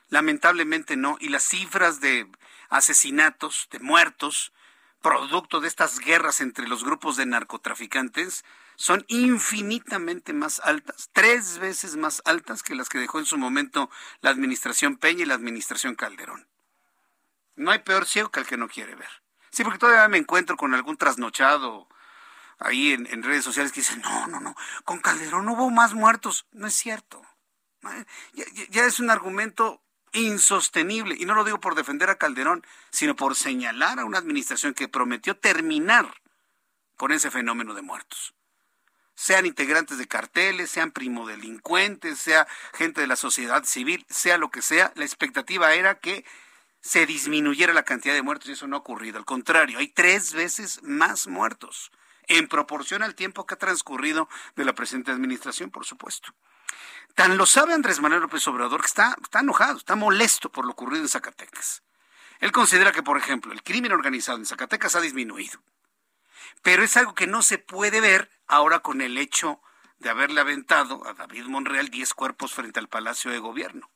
Lamentablemente no. Y las cifras de asesinatos, de muertos, producto de estas guerras entre los grupos de narcotraficantes, son infinitamente más altas, tres veces más altas que las que dejó en su momento la administración Peña y la administración Calderón. No hay peor ciego que el que no quiere ver. Sí, porque todavía me encuentro con algún trasnochado ahí en, redes sociales que dice, no, no, no, con Calderón hubo más muertos. No es cierto. Ya, ya es un argumento insostenible. Y no lo digo por defender a Calderón, sino por señalar a una administración que prometió terminar con ese fenómeno de muertos sean integrantes de carteles, sean primodelincuentes, sea gente de la sociedad civil, sea lo que sea, la expectativa era que se disminuyera la cantidad de muertos y eso no ha ocurrido. Al contrario, hay tres veces más muertos en proporción al tiempo que ha transcurrido de la presente administración, por supuesto. Tan lo sabe Andrés Manuel López Obrador que está, está enojado, está molesto por lo ocurrido en Zacatecas. Él considera que, por ejemplo, el crimen organizado en Zacatecas ha disminuido. Pero es algo que no se puede ver ahora con el hecho de haberle aventado a David Monreal 10 cuerpos frente al Palacio de Gobierno.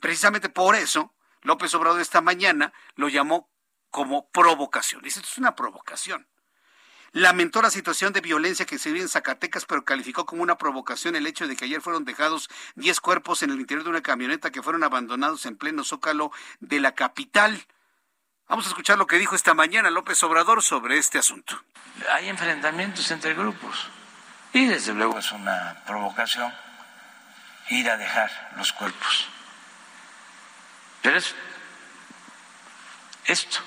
Precisamente por eso, López Obrador esta mañana lo llamó como provocación. Dice, esto es una provocación. Lamentó la situación de violencia que se vive en Zacatecas, pero calificó como una provocación el hecho de que ayer fueron dejados 10 cuerpos en el interior de una camioneta que fueron abandonados en pleno zócalo de la capital. Vamos a escuchar lo que dijo esta mañana López Obrador sobre este asunto. Hay enfrentamientos entre grupos y desde luego es una provocación ir a dejar los cuerpos. Pero es esto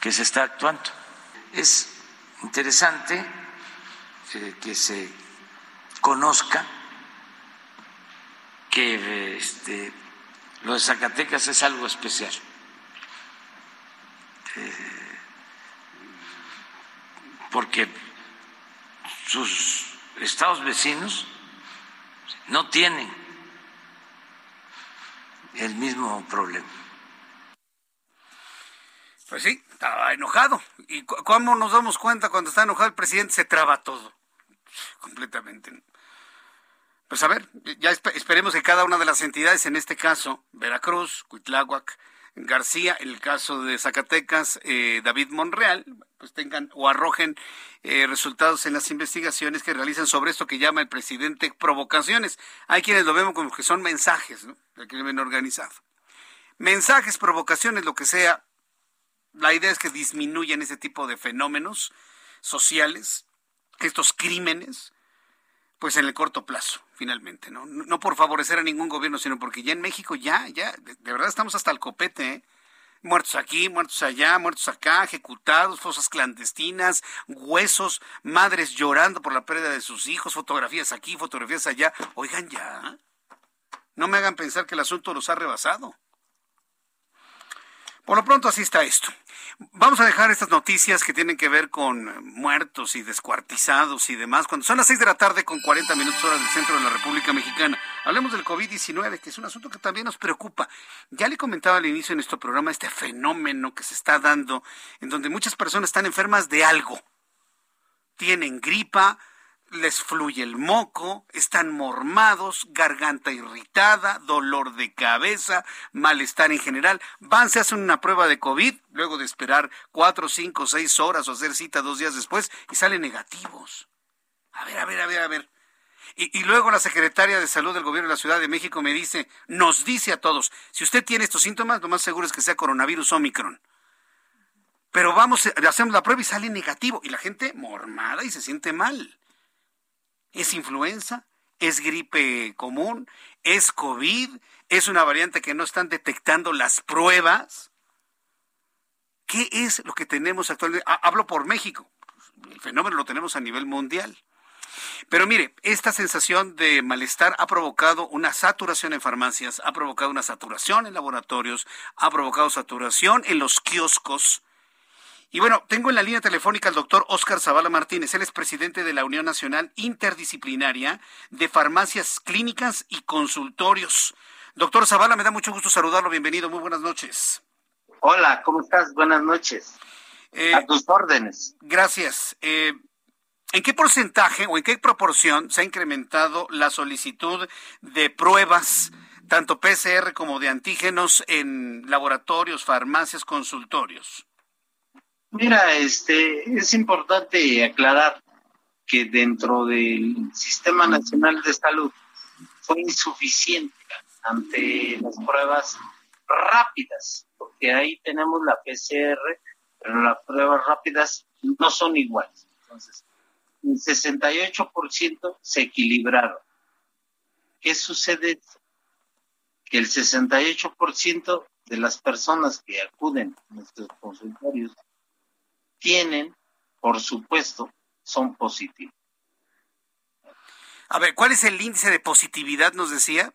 que se está actuando. Es interesante eh, que se conozca que este, lo de Zacatecas es algo especial. Eh, porque sus estados vecinos no tienen el mismo problema. Pues sí, estaba enojado. ¿Y cómo nos damos cuenta cuando está enojado el presidente? Se traba todo. Completamente. Pues a ver, ya esperemos que cada una de las entidades, en este caso, Veracruz, Cuitláhuac, García, en el caso de Zacatecas, eh, David Monreal, pues tengan o arrojen eh, resultados en las investigaciones que realizan sobre esto que llama el presidente provocaciones. Hay quienes lo vemos como que son mensajes ¿no? del crimen organizado. Mensajes, provocaciones, lo que sea. La idea es que disminuyan ese tipo de fenómenos sociales, estos crímenes, pues en el corto plazo, finalmente, ¿no? No por favorecer a ningún gobierno, sino porque ya en México ya, ya, de, verdad estamos hasta el copete, ¿eh? Muertos aquí, muertos allá, muertos acá, ejecutados, fosas clandestinas, huesos, madres llorando por la pérdida de sus hijos, fotografías aquí, fotografías allá. Oigan ya, no me hagan pensar que el asunto los ha rebasado. Por lo pronto así está esto. Vamos a dejar estas noticias que tienen que ver con muertos y descuartizados y demás. Cuando son las 6 de la tarde con 40 minutos hora del centro de la República Mexicana, hablemos del COVID-19, que es un asunto que también nos preocupa. Ya le comentaba al inicio de nuestro programa este fenómeno que se está dando, en donde muchas personas están enfermas de algo. Tienen gripa, les fluye el moco, están mormados, garganta irritada, dolor de cabeza, malestar en general. Van, se hacen una prueba de COVID, luego de esperar cuatro, cinco, seis horas o hacer cita dos días después y salen negativos. A ver, a ver, a ver, a ver. Y, luego la secretaria de Salud del Gobierno de la Ciudad de México me dice, nos dice a todos, si usted tiene estos síntomas, lo más seguro es que sea coronavirus Omicron. Pero vamos, hacemos la prueba y sale negativo. Y la gente mormada y se siente mal. ¿Es influenza? ¿Es gripe común? ¿Es COVID? ¿Es una variante que no están detectando las pruebas? ¿Qué es lo que tenemos actualmente? Hablo por México. El fenómeno lo tenemos a nivel mundial. Pero mire, esta sensación de malestar ha provocado una saturación en farmacias, ha provocado una saturación en laboratorios, ha provocado saturación en los kioscos, y bueno, tengo en la línea telefónica al doctor Oscar Zavala Martínez. Él es presidente de la Unión Nacional Interdisciplinaria de Farmacias Clínicas y Consultorios. Doctor Zavala, me da mucho gusto saludarlo. Bienvenido. Muy buenas noches. Hola, ¿cómo estás? Buenas noches. Eh, A tus órdenes. Gracias. Eh, ¿En qué porcentaje o en qué proporción se ha incrementado la solicitud de pruebas, tanto PCR como de antígenos, en laboratorios, farmacias, consultorios? Mira, este, es importante aclarar que dentro del Sistema Nacional de Salud fue insuficiente ante las pruebas rápidas, porque ahí tenemos la PCR, pero las pruebas rápidas no son iguales. Entonces, el 68% se equilibraron. ¿Qué sucede? Que el 68% de las personas que acuden a nuestros consultorios tienen, por supuesto, son positivos. A ver, ¿cuál es el índice de positividad, nos decía?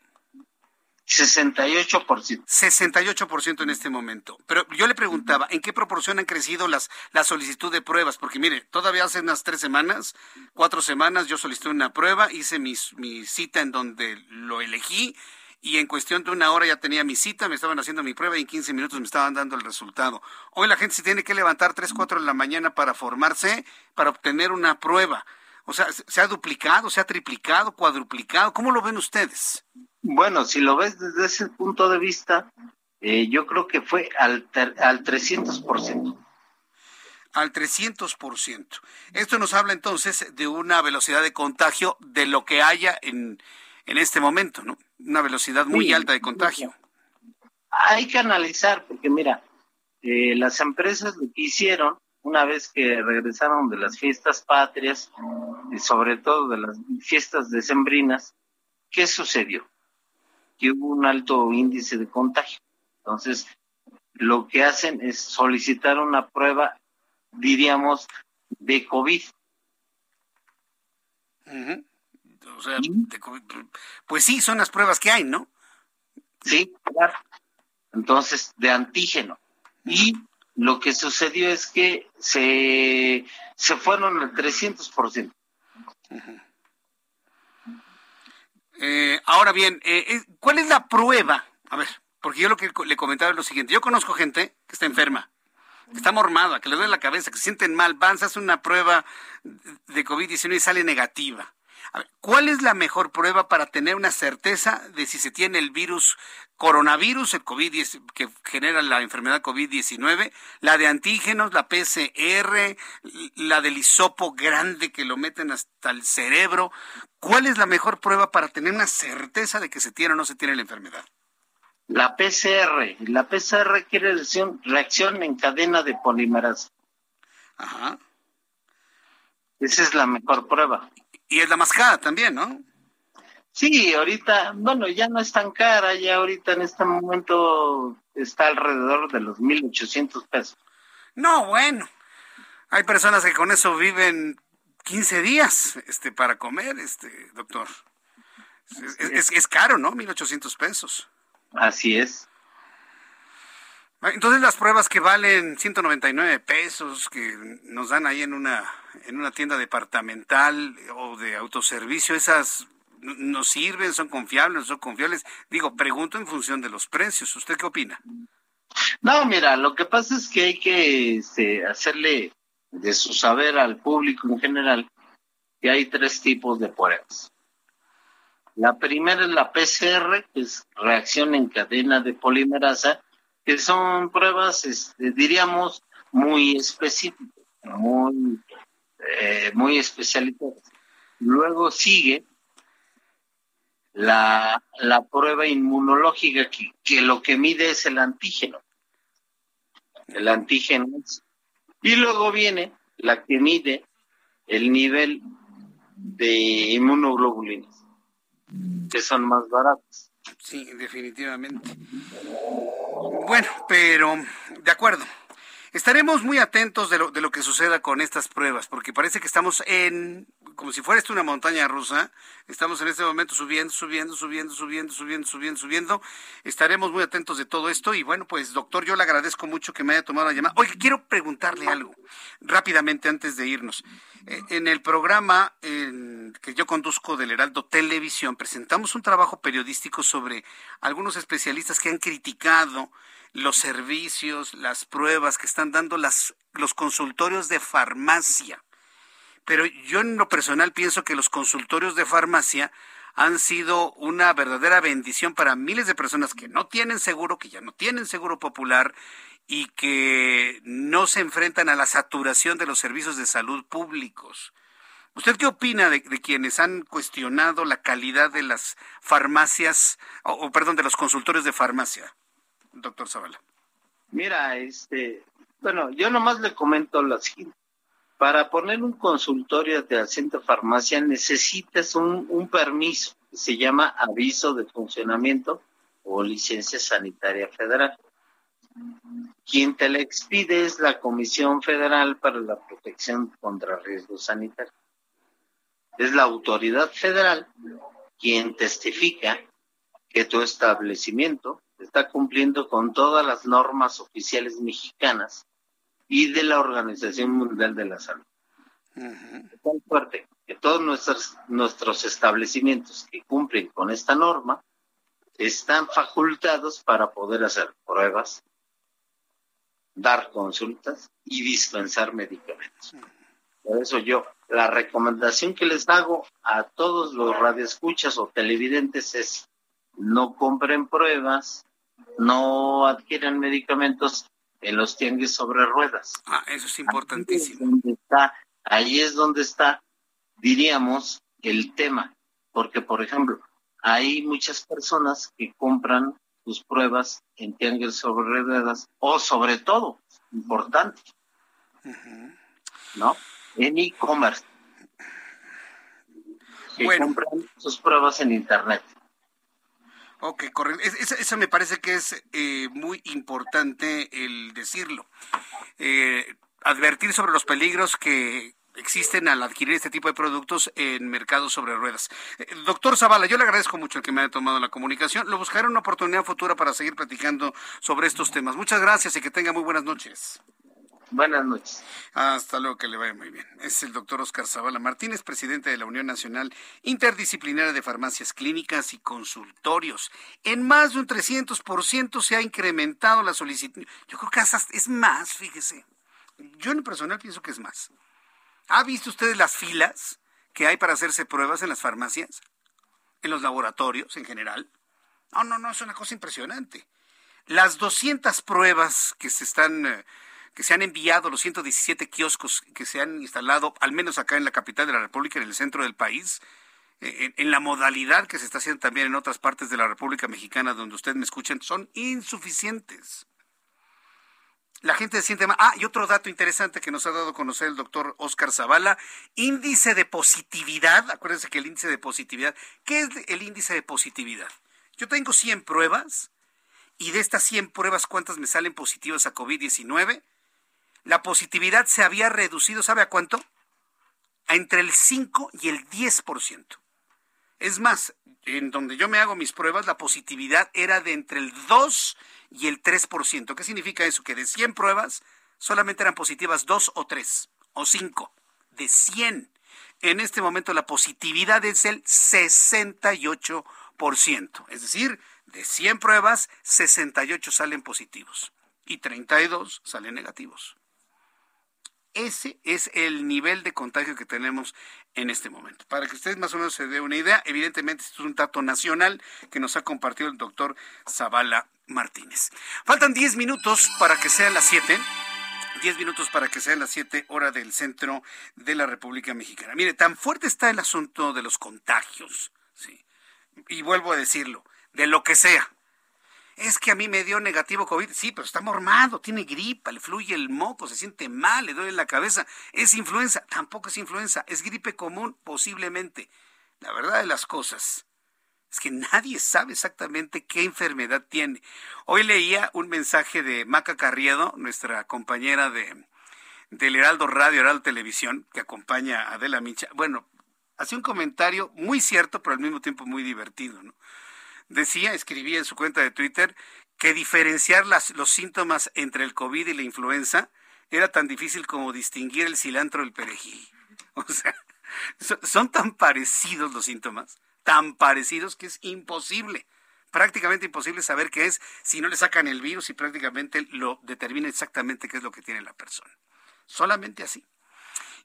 68%. 68% en este momento. Pero yo le preguntaba, ¿en qué proporción han crecido las la solicitud de pruebas? Porque mire, todavía hace unas tres semanas, cuatro semanas, yo solicité una prueba, hice mi cita en donde lo elegí y en cuestión de una hora ya tenía mi cita, me estaban haciendo mi prueba y en 15 minutos me estaban dando el resultado. Hoy la gente se tiene que levantar 3, 4 de la mañana para formarse, para obtener una prueba. O sea, se ha duplicado, se ha triplicado, cuadruplicado. ¿Cómo lo ven ustedes? Bueno, si lo ves desde ese punto de vista, eh, yo creo que fue al, al 300% al 300%. Esto nos habla entonces de una velocidad de contagio de lo que haya en, en este momento, ¿no? Una velocidad muy alta de contagio. Hay que analizar, porque mira, eh, las empresas lo que hicieron una vez que regresaron de las fiestas patrias y sobre todo de las fiestas decembrinas, ¿qué sucedió? Que hubo un alto índice de contagio. Entonces, lo que hacen es solicitar una prueba, diríamos, de COVID. O sea, pues sí, son las pruebas que hay, ¿no? Sí, claro. Entonces, de antígeno. Y lo que sucedió es que se, se fueron al 300%. Eh, ahora bien, eh, eh, ¿cuál es la prueba? A ver, porque yo lo que le comentaba es lo siguiente. Yo conozco gente que está enferma, que está mormada, que le duele la cabeza, que se sienten mal, van, se hace una prueba de COVID-19 y sale negativa. ¿Cuál es la mejor prueba para tener una certeza de si se tiene el virus coronavirus, el COVID que genera la enfermedad COVID-19, la de antígenos, la PCR, la del hisopo grande que lo meten hasta el cerebro? ¿Cuál es la mejor prueba para tener una certeza de que se tiene o no se tiene la enfermedad? La PCR. La PCR quiere decir reacción en cadena de polimerasa. Ajá. Esa es la mejor prueba. Y es la más cara también, ¿no? Sí, ahorita, bueno, ya no es tan cara, ya ahorita en este momento está alrededor de los 1.800 pesos. No, bueno, hay personas que con eso viven 15 días este, para comer, este doctor. Es, es, caro, ¿no? 1.800 pesos. Así es. Entonces las pruebas que valen 199 pesos, que nos dan ahí en una, en una tienda departamental o de autoservicio, esas nos sirven, son confiables, son confiables. Digo, pregunto en función de los precios. ¿Usted qué opina? No, mira, lo que pasa es que hay que este, hacerle de su saber al público en general que hay tres tipos de pruebas. La primera es la PCR, que es reacción en cadena de polimerasa, que son pruebas, este, diríamos, muy específicas, muy, eh, muy especializadas. Luego sigue la, la prueba inmunológica, que, que, lo que mide es el antígeno. El antígeno. Y luego viene la que mide el nivel de inmunoglobulinas, que son más baratas. Sí, definitivamente. Bueno, pero de acuerdo. Estaremos muy atentos de lo, de lo que suceda con estas pruebas, porque parece que estamos en, como si fuera esto una montaña rusa, estamos en este momento subiendo, subiendo, subiendo, subiendo, subiendo, subiendo, subiendo. Estaremos muy atentos de todo esto y bueno, pues doctor, yo le agradezco mucho que me haya tomado la llamada. Oye, quiero preguntarle algo rápidamente antes de irnos. Eh, en el programa que yo conduzco del Heraldo Televisión presentamos un trabajo periodístico sobre algunos especialistas que han criticado los servicios, las pruebas que están dando las, los consultorios de farmacia. Pero yo en lo personal pienso que los consultorios de farmacia han sido una verdadera bendición para miles de personas que no tienen seguro, que ya no tienen seguro popular y que no se enfrentan a la saturación de los servicios de salud públicos. ¿Usted qué opina de, quienes han cuestionado la calidad de las farmacias, o perdón, de los consultorios de farmacia? doctor Zavala? Mira, este, bueno, yo nomás le comento lo siguiente. Para poner un consultorio de asiento farmacia necesitas un, un permiso que se llama aviso de funcionamiento o licencia sanitaria federal. Quien te la expide es la Comisión Federal para la Protección contra Riesgos Sanitarios. Es la autoridad federal quien testifica que tu establecimiento está cumpliendo con todas las normas oficiales mexicanas y de la Organización Mundial de la Salud. Es tan fuerte que todos nuestros, nuestros establecimientos que cumplen con esta norma están facultados para poder hacer pruebas, dar consultas y dispensar medicamentos. Por eso yo, la recomendación que les hago a todos los radioescuchas o televidentes es no compren pruebas, no adquieren medicamentos en los tianguis sobre ruedas. Ah, eso es importantísimo. Ahí es donde está, ahí es donde está, diríamos, el tema. Porque, por ejemplo, hay muchas personas que compran tus pruebas en tianguis sobre ruedas o sobre todo, importante, ¿no? En e-commerce. Que compran sus pruebas en internet. Ok, correcto. Eso, me parece que es eh, muy importante el decirlo. Eh, advertir sobre los peligros que existen al adquirir este tipo de productos en mercados sobre ruedas. Eh, doctor Zavala, yo le agradezco mucho el que me haya tomado la comunicación. Lo buscaré una oportunidad futura para seguir platicando sobre estos temas. Muchas gracias y que tenga muy buenas noches. Buenas noches. Hasta luego, que le vaya muy bien. Es el doctor Oscar Zavala Martínez, presidente de la Unión Nacional Interdisciplinaria de Farmacias Clínicas y Consultorios. En más de un 300% se ha incrementado la solicitud. Yo creo que es más, fíjese. Yo en lo personal pienso que es más. ¿Ha visto usted las filas que hay para hacerse pruebas en las farmacias? ¿En los laboratorios en general? No, no, no, es una cosa impresionante. Las 200 pruebas que se están... Que se han enviado, los 117 kioscos que se han instalado, al menos acá en la capital de la República, en el centro del país, eh, en, la modalidad que se está haciendo también en otras partes de la República Mexicana donde ustedes me escuchan, son insuficientes. La gente se siente mal. Ah, y otro dato interesante que nos ha dado a conocer el doctor Oscar Zavala, índice de positividad. Acuérdense que el índice de positividad, ¿qué es el índice de positividad? Yo tengo 100 pruebas y de estas 100 pruebas, ¿cuántas me salen positivas a COVID-19? La positividad se había reducido, ¿sabe a cuánto? A entre el 5 y el 10%. Es más, en donde yo me hago mis pruebas, la positividad era de entre el 2 y el 3%. ¿Qué significa eso? Que de 100 pruebas solamente eran positivas 2 o 3 o 5. De 100. En este momento la positividad es el 68%. Es decir, de 100 pruebas, 68 salen positivos y 32 salen negativos. Ese es el nivel de contagio que tenemos en este momento. Para que ustedes más o menos se den una idea, evidentemente esto es un dato nacional que nos ha compartido el doctor Zavala Martínez. Faltan 10 minutos para que sean las 7. 10 minutos para que sean las 7 horas del centro de la República Mexicana. Mire, tan fuerte está el asunto de los contagios, ¿sí? y vuelvo a decirlo, de lo que sea, es que a mí me dio negativo COVID. Sí, pero está mormado, tiene gripa, le fluye el moco, se siente mal, le duele la cabeza. Es influenza, tampoco es influenza, es gripe común, posiblemente. La verdad de las cosas es que nadie sabe exactamente qué enfermedad tiene. Hoy leía un mensaje de Maca Carriedo, nuestra compañera de del Heraldo Radio, Heraldo Televisión, que acompaña a Adela Micha. Bueno, hace un comentario muy cierto, pero al mismo tiempo muy divertido, ¿no? Decía, escribía en su cuenta de Twitter, que diferenciar los síntomas entre el COVID y la influenza era tan difícil como distinguir el cilantro del perejil. O sea, son tan parecidos los síntomas, tan parecidos que es imposible, prácticamente imposible saber qué es si no le sacan el virus y prácticamente lo determina exactamente qué es lo que tiene la persona. Solamente así.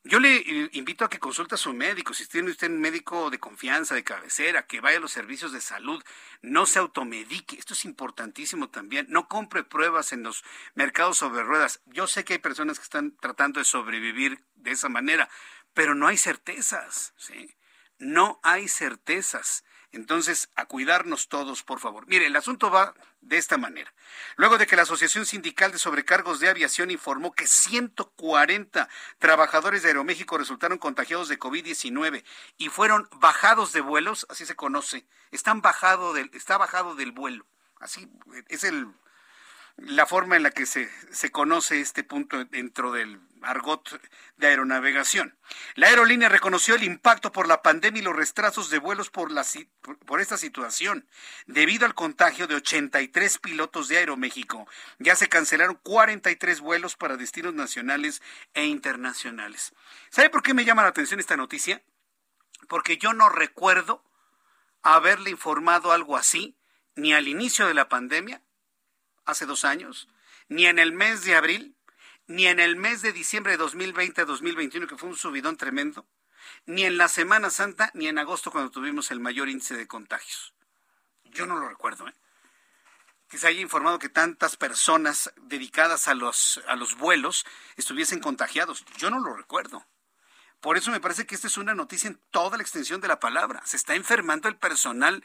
Yo le eh, invito a que consulte a su médico, si tiene usted un médico de confianza, de cabecera, que vaya a los servicios de salud, no se automedique, esto es importantísimo también, no compre pruebas en los mercados sobre ruedas. Yo sé que hay personas que están tratando de sobrevivir de esa manera, pero no hay certezas, ¿sí? No hay certezas. Entonces, a cuidarnos todos, por favor. Mire, el asunto va de esta manera. Luego de que la Asociación Sindical de Sobrecargos de Aviación informó que 140 trabajadores de Aeroméxico resultaron contagiados de COVID-19 y fueron bajados de vuelos, así se conoce, están bajado del, está bajado del vuelo. Así es el la forma en la que se, se conoce este punto dentro del argot de aeronavegación. La aerolínea reconoció el impacto por la pandemia y los retrasos de vuelos por, la, por esta situación. Debido al contagio de 83 pilotos de Aeroméxico, ya se cancelaron 43 vuelos para destinos nacionales e internacionales. ¿Sabe por qué me llama la atención esta noticia? Porque yo no recuerdo haberle informado algo así ni al inicio de la pandemia hace dos años, ni en el mes de abril, ni en el mes de diciembre de 2020-2021, que fue un subidón tremendo, ni en la Semana Santa, ni en agosto, cuando tuvimos el mayor índice de contagios. Yo no lo recuerdo, ¿eh? que se haya informado que tantas personas dedicadas a los, a los vuelos estuviesen contagiados. Yo no lo recuerdo. Por eso me parece que esta es una noticia en toda la extensión de la palabra. Se está enfermando el personal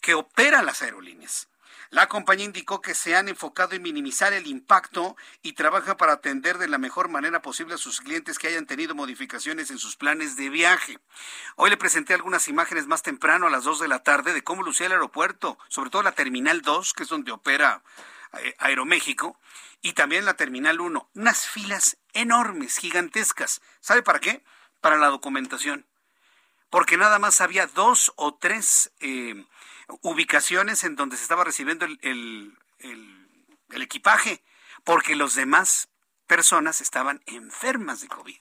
que opera las aerolíneas. La compañía indicó que se han enfocado en minimizar el impacto y trabaja para atender de la mejor manera posible a sus clientes que hayan tenido modificaciones en sus planes de viaje. Hoy le presenté algunas imágenes más temprano a las 2 de la tarde de cómo lucía el aeropuerto, sobre todo la Terminal 2, que es donde opera eh, Aeroméxico, y también la Terminal 1. Unas filas enormes, gigantescas. ¿Sabe para qué? Para la documentación. Porque nada más había dos o tres eh, ubicaciones en donde se estaba recibiendo el, equipaje, porque los demás personas estaban enfermas de COVID.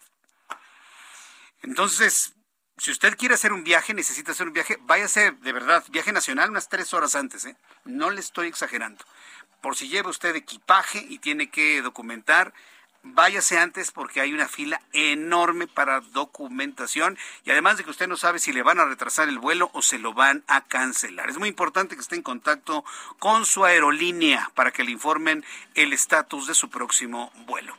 Entonces, si usted quiere hacer un viaje, necesita hacer un viaje, váyase de verdad, viaje nacional unas tres horas antes, ¿eh? no le estoy exagerando. Por si lleva usted equipaje y tiene que documentar, váyase antes porque hay una fila enorme para documentación y además de que usted no sabe si le van a retrasar el vuelo o se lo van a cancelar. Es muy importante que esté en contacto con su aerolínea para que le informen el estatus de su próximo vuelo.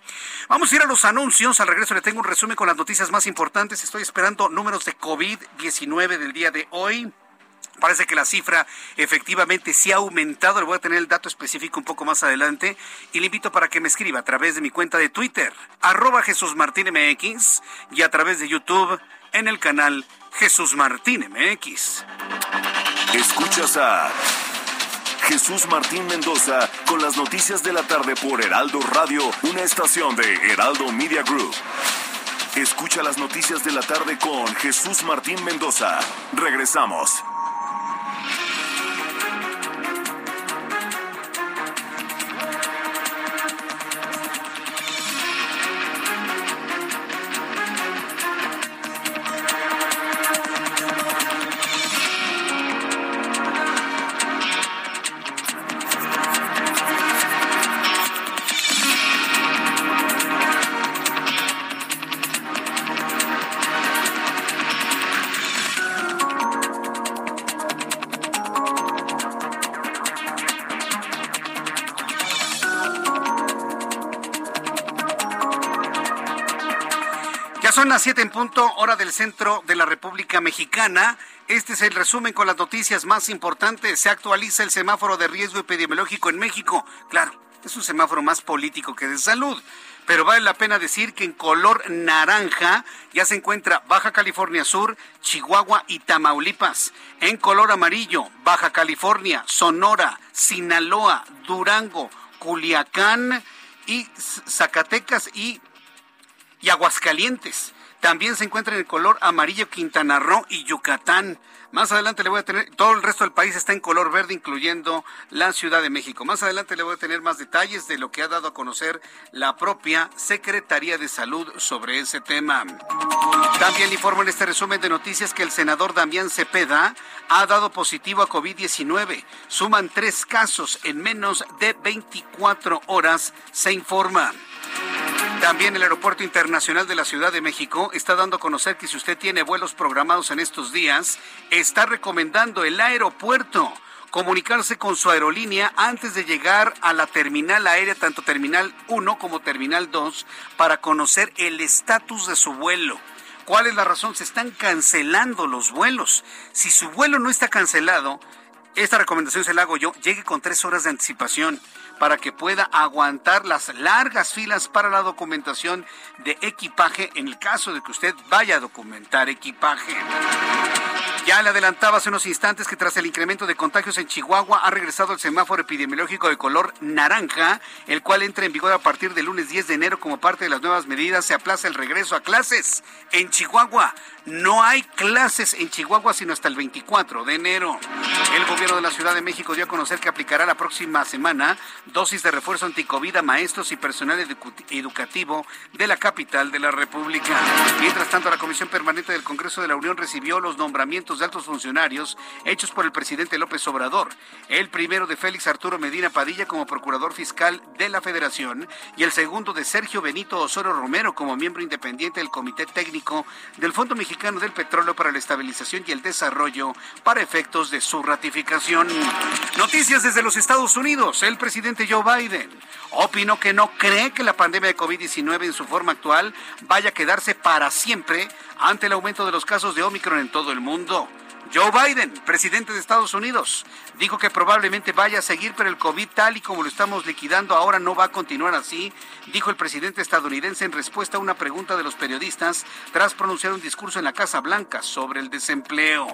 Vamos a ir a los anuncios. Al regreso le tengo un resumen con las noticias más importantes. Estoy esperando números de COVID-19 del día de hoy. Parece que la cifra efectivamente sí ha aumentado. Le voy a tener el dato específico un poco más adelante. Y le invito para que me escriba a través de mi cuenta de Twitter, arroba Jesús Martín MX, y a través de YouTube en el canal Jesús Martín MX. Escuchas a Jesús Martín Mendoza con las noticias de la tarde por Heraldo Radio, una estación de Heraldo Media Group. Escucha las noticias de la tarde con Jesús Martín Mendoza. Regresamos. Hora del centro de la República Mexicana. Este es el resumen con las noticias más importantes. Se actualiza el semáforo de riesgo epidemiológico en México. Claro, es un semáforo más político que de salud. Pero vale la pena decir que en color naranja ya se encuentra Baja California Sur, Chihuahua y Tamaulipas. En color amarillo, Baja California, Sonora, Sinaloa, Durango, Culiacán y Zacatecas y Aguascalientes. También se encuentra en el color amarillo Quintana Roo y Yucatán. Más adelante le voy a tener, todo el resto del país está en color verde, incluyendo la Ciudad de México. Más adelante le voy a tener más detalles de lo que ha dado a conocer la propia Secretaría de Salud sobre ese tema. También le informo en este resumen de noticias que el senador Damián Cepeda ha dado positivo a COVID-19. Suman tres casos en menos de 24 horas, se informa. También el Aeropuerto Internacional de la Ciudad de México está dando a conocer que si usted tiene vuelos programados en estos días, está recomendando el aeropuerto comunicarse con su aerolínea antes de llegar a la terminal aérea, tanto terminal 1 como terminal 2, para conocer el estatus de su vuelo. ¿Cuál es la razón? Se están cancelando los vuelos. Si su vuelo no está cancelado, esta recomendación se la hago yo, llegue con tres horas de anticipación para que pueda aguantar las largas filas para la documentación de equipaje en el caso de que usted vaya a documentar equipaje. Ya le adelantaba hace unos instantes que tras el incremento de contagios en Chihuahua ha regresado el semáforo epidemiológico de color naranja, el cual entra en vigor a partir del lunes 10 de enero como parte de las nuevas medidas. Se aplaza el regreso a clases en Chihuahua. No hay clases en Chihuahua sino hasta el 24 de enero. El gobierno de la Ciudad de México dio a conocer que aplicará la próxima semana dosis de refuerzo anticovid a maestros y personal educativo de la capital de la República. Mientras tanto, la Comisión Permanente del Congreso de la Unión recibió los nombramientos de altos funcionarios hechos por el presidente López Obrador. El primero de Félix Arturo Medina Padilla como procurador fiscal de la Federación y el segundo de Sergio Benito Osorio Romero como miembro independiente del Comité Técnico del Fondo Mexicano del Petróleo para la Estabilización y el Desarrollo para efectos de su ratificación. Noticias desde los Estados Unidos. El presidente Joe Biden opinó que no cree que la pandemia de COVID-19 en su forma actual vaya a quedarse para siempre ante el aumento de los casos de Omicron en todo el mundo. Joe Biden, presidente de Estados Unidos, dijo que probablemente vaya a seguir, pero el COVID tal y como lo estamos liquidando ahora no va a continuar así, dijo el presidente estadounidense en respuesta a una pregunta de los periodistas tras pronunciar un discurso en la Casa Blanca sobre el desempleo.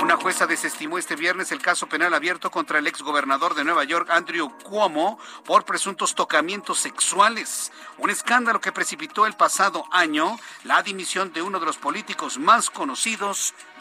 Una jueza desestimó este viernes el caso penal abierto contra el exgobernador de Nueva York, Andrew Cuomo, por presuntos tocamientos sexuales, un escándalo que precipitó el pasado año la dimisión de uno de los políticos más conocidos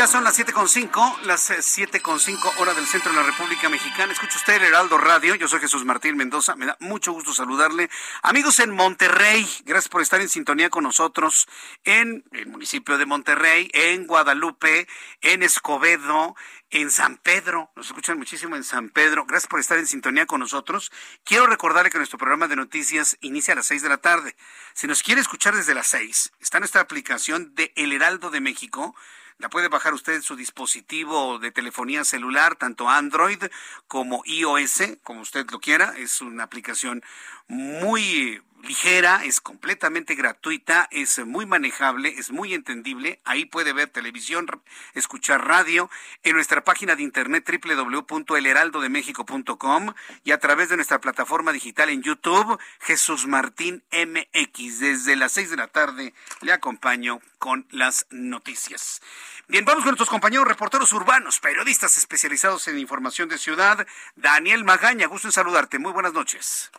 Ya son las 7.5, las 7.5 eh, hora del centro de la República Mexicana. Escucha usted el Heraldo Radio. Yo soy Jesús Martín Mendoza. Me da mucho gusto saludarle. Amigos en Monterrey, gracias por estar en sintonía con nosotros en el municipio de Monterrey, en Guadalupe, en Escobedo, en San Pedro. Nos escuchan muchísimo en San Pedro. Gracias por estar en sintonía con nosotros. Quiero recordarle que nuestro programa de noticias inicia a las 6 de la tarde. Si nos quiere escuchar desde las 6, está nuestra aplicación de El Heraldo de México la puede bajar usted en su dispositivo de telefonía celular, tanto Android como iOS, como usted lo quiera. Es una aplicación muy ligera, es completamente gratuita, es muy manejable, es muy entendible. Ahí puede ver televisión, escuchar radio en nuestra página de internet www.elheraldodemexico.com y a través de nuestra plataforma digital en YouTube, Jesús Martín MX. Desde las seis de la tarde le acompaño con las noticias. Bien, vamos con nuestros compañeros reporteros urbanos, periodistas especializados en información de ciudad. Daniel Magaña, gusto en saludarte. Muy buenas noches.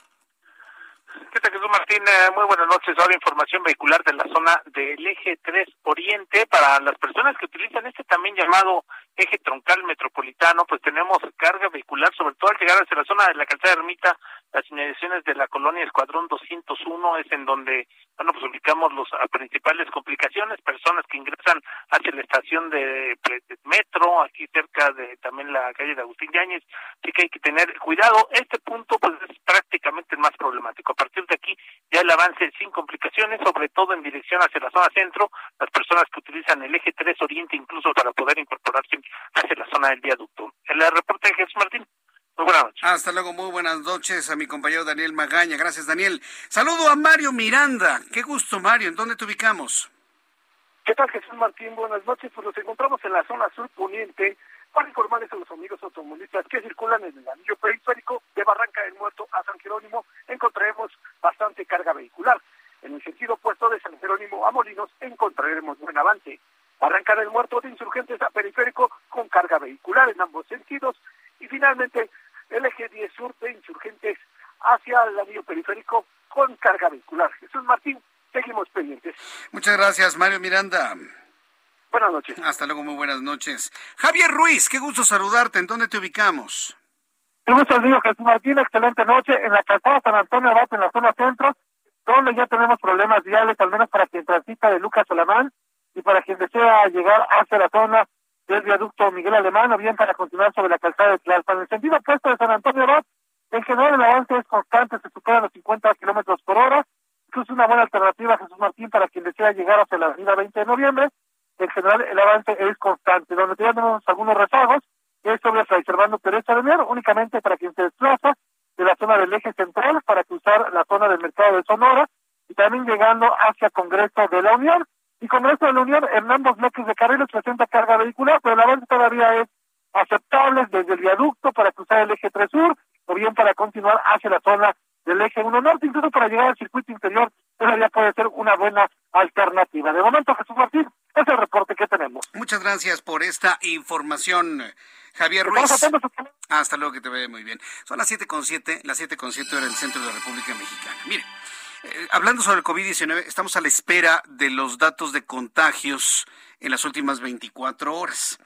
¿Qué tal, Jesús Martín? Eh, muy buenas noches. Ahora información vehicular de la zona del eje 3 Oriente. Para las personas que utilizan este también llamado eje troncal metropolitano, pues tenemos carga vehicular, sobre todo al llegar hacia la zona de la calzada Ermita, las inmediaciones de la colonia Escuadrón 201 es en donde, bueno, pues ubicamos las principales complicaciones, personas que ingresan hacia la estación de, metro, aquí cerca de también la calle de Agustín Yáñez, así que hay que tener cuidado. Este punto, pues, es prácticamente el más problemático. A partir de aquí, ya el avance sin complicaciones, sobre todo en dirección hacia la zona centro, las personas que utilizan el eje 3 Oriente incluso para poder incorporarse hacia la zona del viaducto. El reporte de Jesús Martín. Muy buenas noches. Hasta luego, muy buenas noches a mi compañero Daniel Magaña. Gracias, Daniel. Saludo a Mario Miranda. Qué gusto, Mario. ¿En dónde te ubicamos? ¿Qué tal, Jesús Martín? Buenas noches. Pues nos encontramos en la zona sur poniente para informarles a los amigos automovilistas que circulan en el anillo periférico de Barranca del Muerto a San Jerónimo. Encontraremos bastante carga vehicular. En el sentido opuesto de San Jerónimo a Molinos encontraremos buen avance. Barranca del Muerto de Insurgentes a Periférico con carga vehicular en ambos sentidos. Finalmente, el eje 10 sur de Insurgentes hacia el anillo periférico con carga vehicular. Jesús Martín, seguimos pendientes. Muchas gracias, Mario Miranda. Buenas noches. Hasta luego, muy buenas noches. Javier Ruiz, qué gusto saludarte. ¿En dónde te ubicamos? Un gusto, Jesús Martín. Excelente noche en la calzada San Antonio Abad, en la zona centro, donde ya tenemos problemas viales, al menos para quien transita de Lucas Alamán y para quien desea llegar hacia la zona del viaducto Miguel Alemán o bien para continuar sobre la calzada de Tlalpan. En el sentido opuesto de San Antonio Abad, en general el avance es constante, se supera los 50 kilómetros por hora, es una buena alternativa, Jesús Martín, para quien desea llegar hacia la avenida 20 de noviembre. En general el avance es constante. Donde tenemos algunos rezagos es sobre Fray Servando Pérez Avenir, únicamente para quien se desplaza de la zona del eje central para cruzar la zona del mercado de Sonora y también llegando hacia Congreso de la Unión y con esto de la Unión en ambos bloques de carriles presenta carga vehicular, pero el avance todavía es aceptable desde el viaducto para cruzar el eje 3 sur o bien para continuar hacia la zona del eje 1 norte, incluso para llegar al circuito interior, todavía puede ser una buena alternativa. De momento, Jesús Martín, es el reporte que tenemos. Muchas gracias por esta información, Javier Ruiz. Hasta luego, que te vea muy bien. Son las siete con siete, las siete con siete en el centro de la República Mexicana. Mire, eh, hablando sobre el COVID-19, estamos a la espera de los datos de contagios en las últimas 24 horas.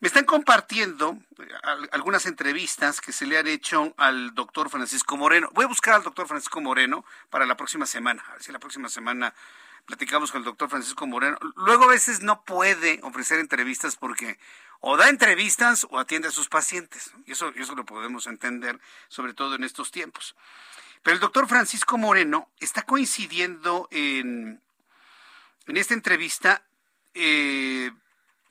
Me están compartiendo eh, algunas entrevistas que se le han hecho al doctor Francisco Moreno. Voy a buscar al doctor Francisco Moreno para la próxima semana. A ver si la próxima semana platicamos con el doctor Francisco Moreno. Luego a veces no puede ofrecer entrevistas porque o da entrevistas o atiende a sus pacientes. Y eso, eso lo podemos entender, sobre todo en estos tiempos. Pero el doctor Francisco Moreno está coincidiendo en, en esta entrevista eh,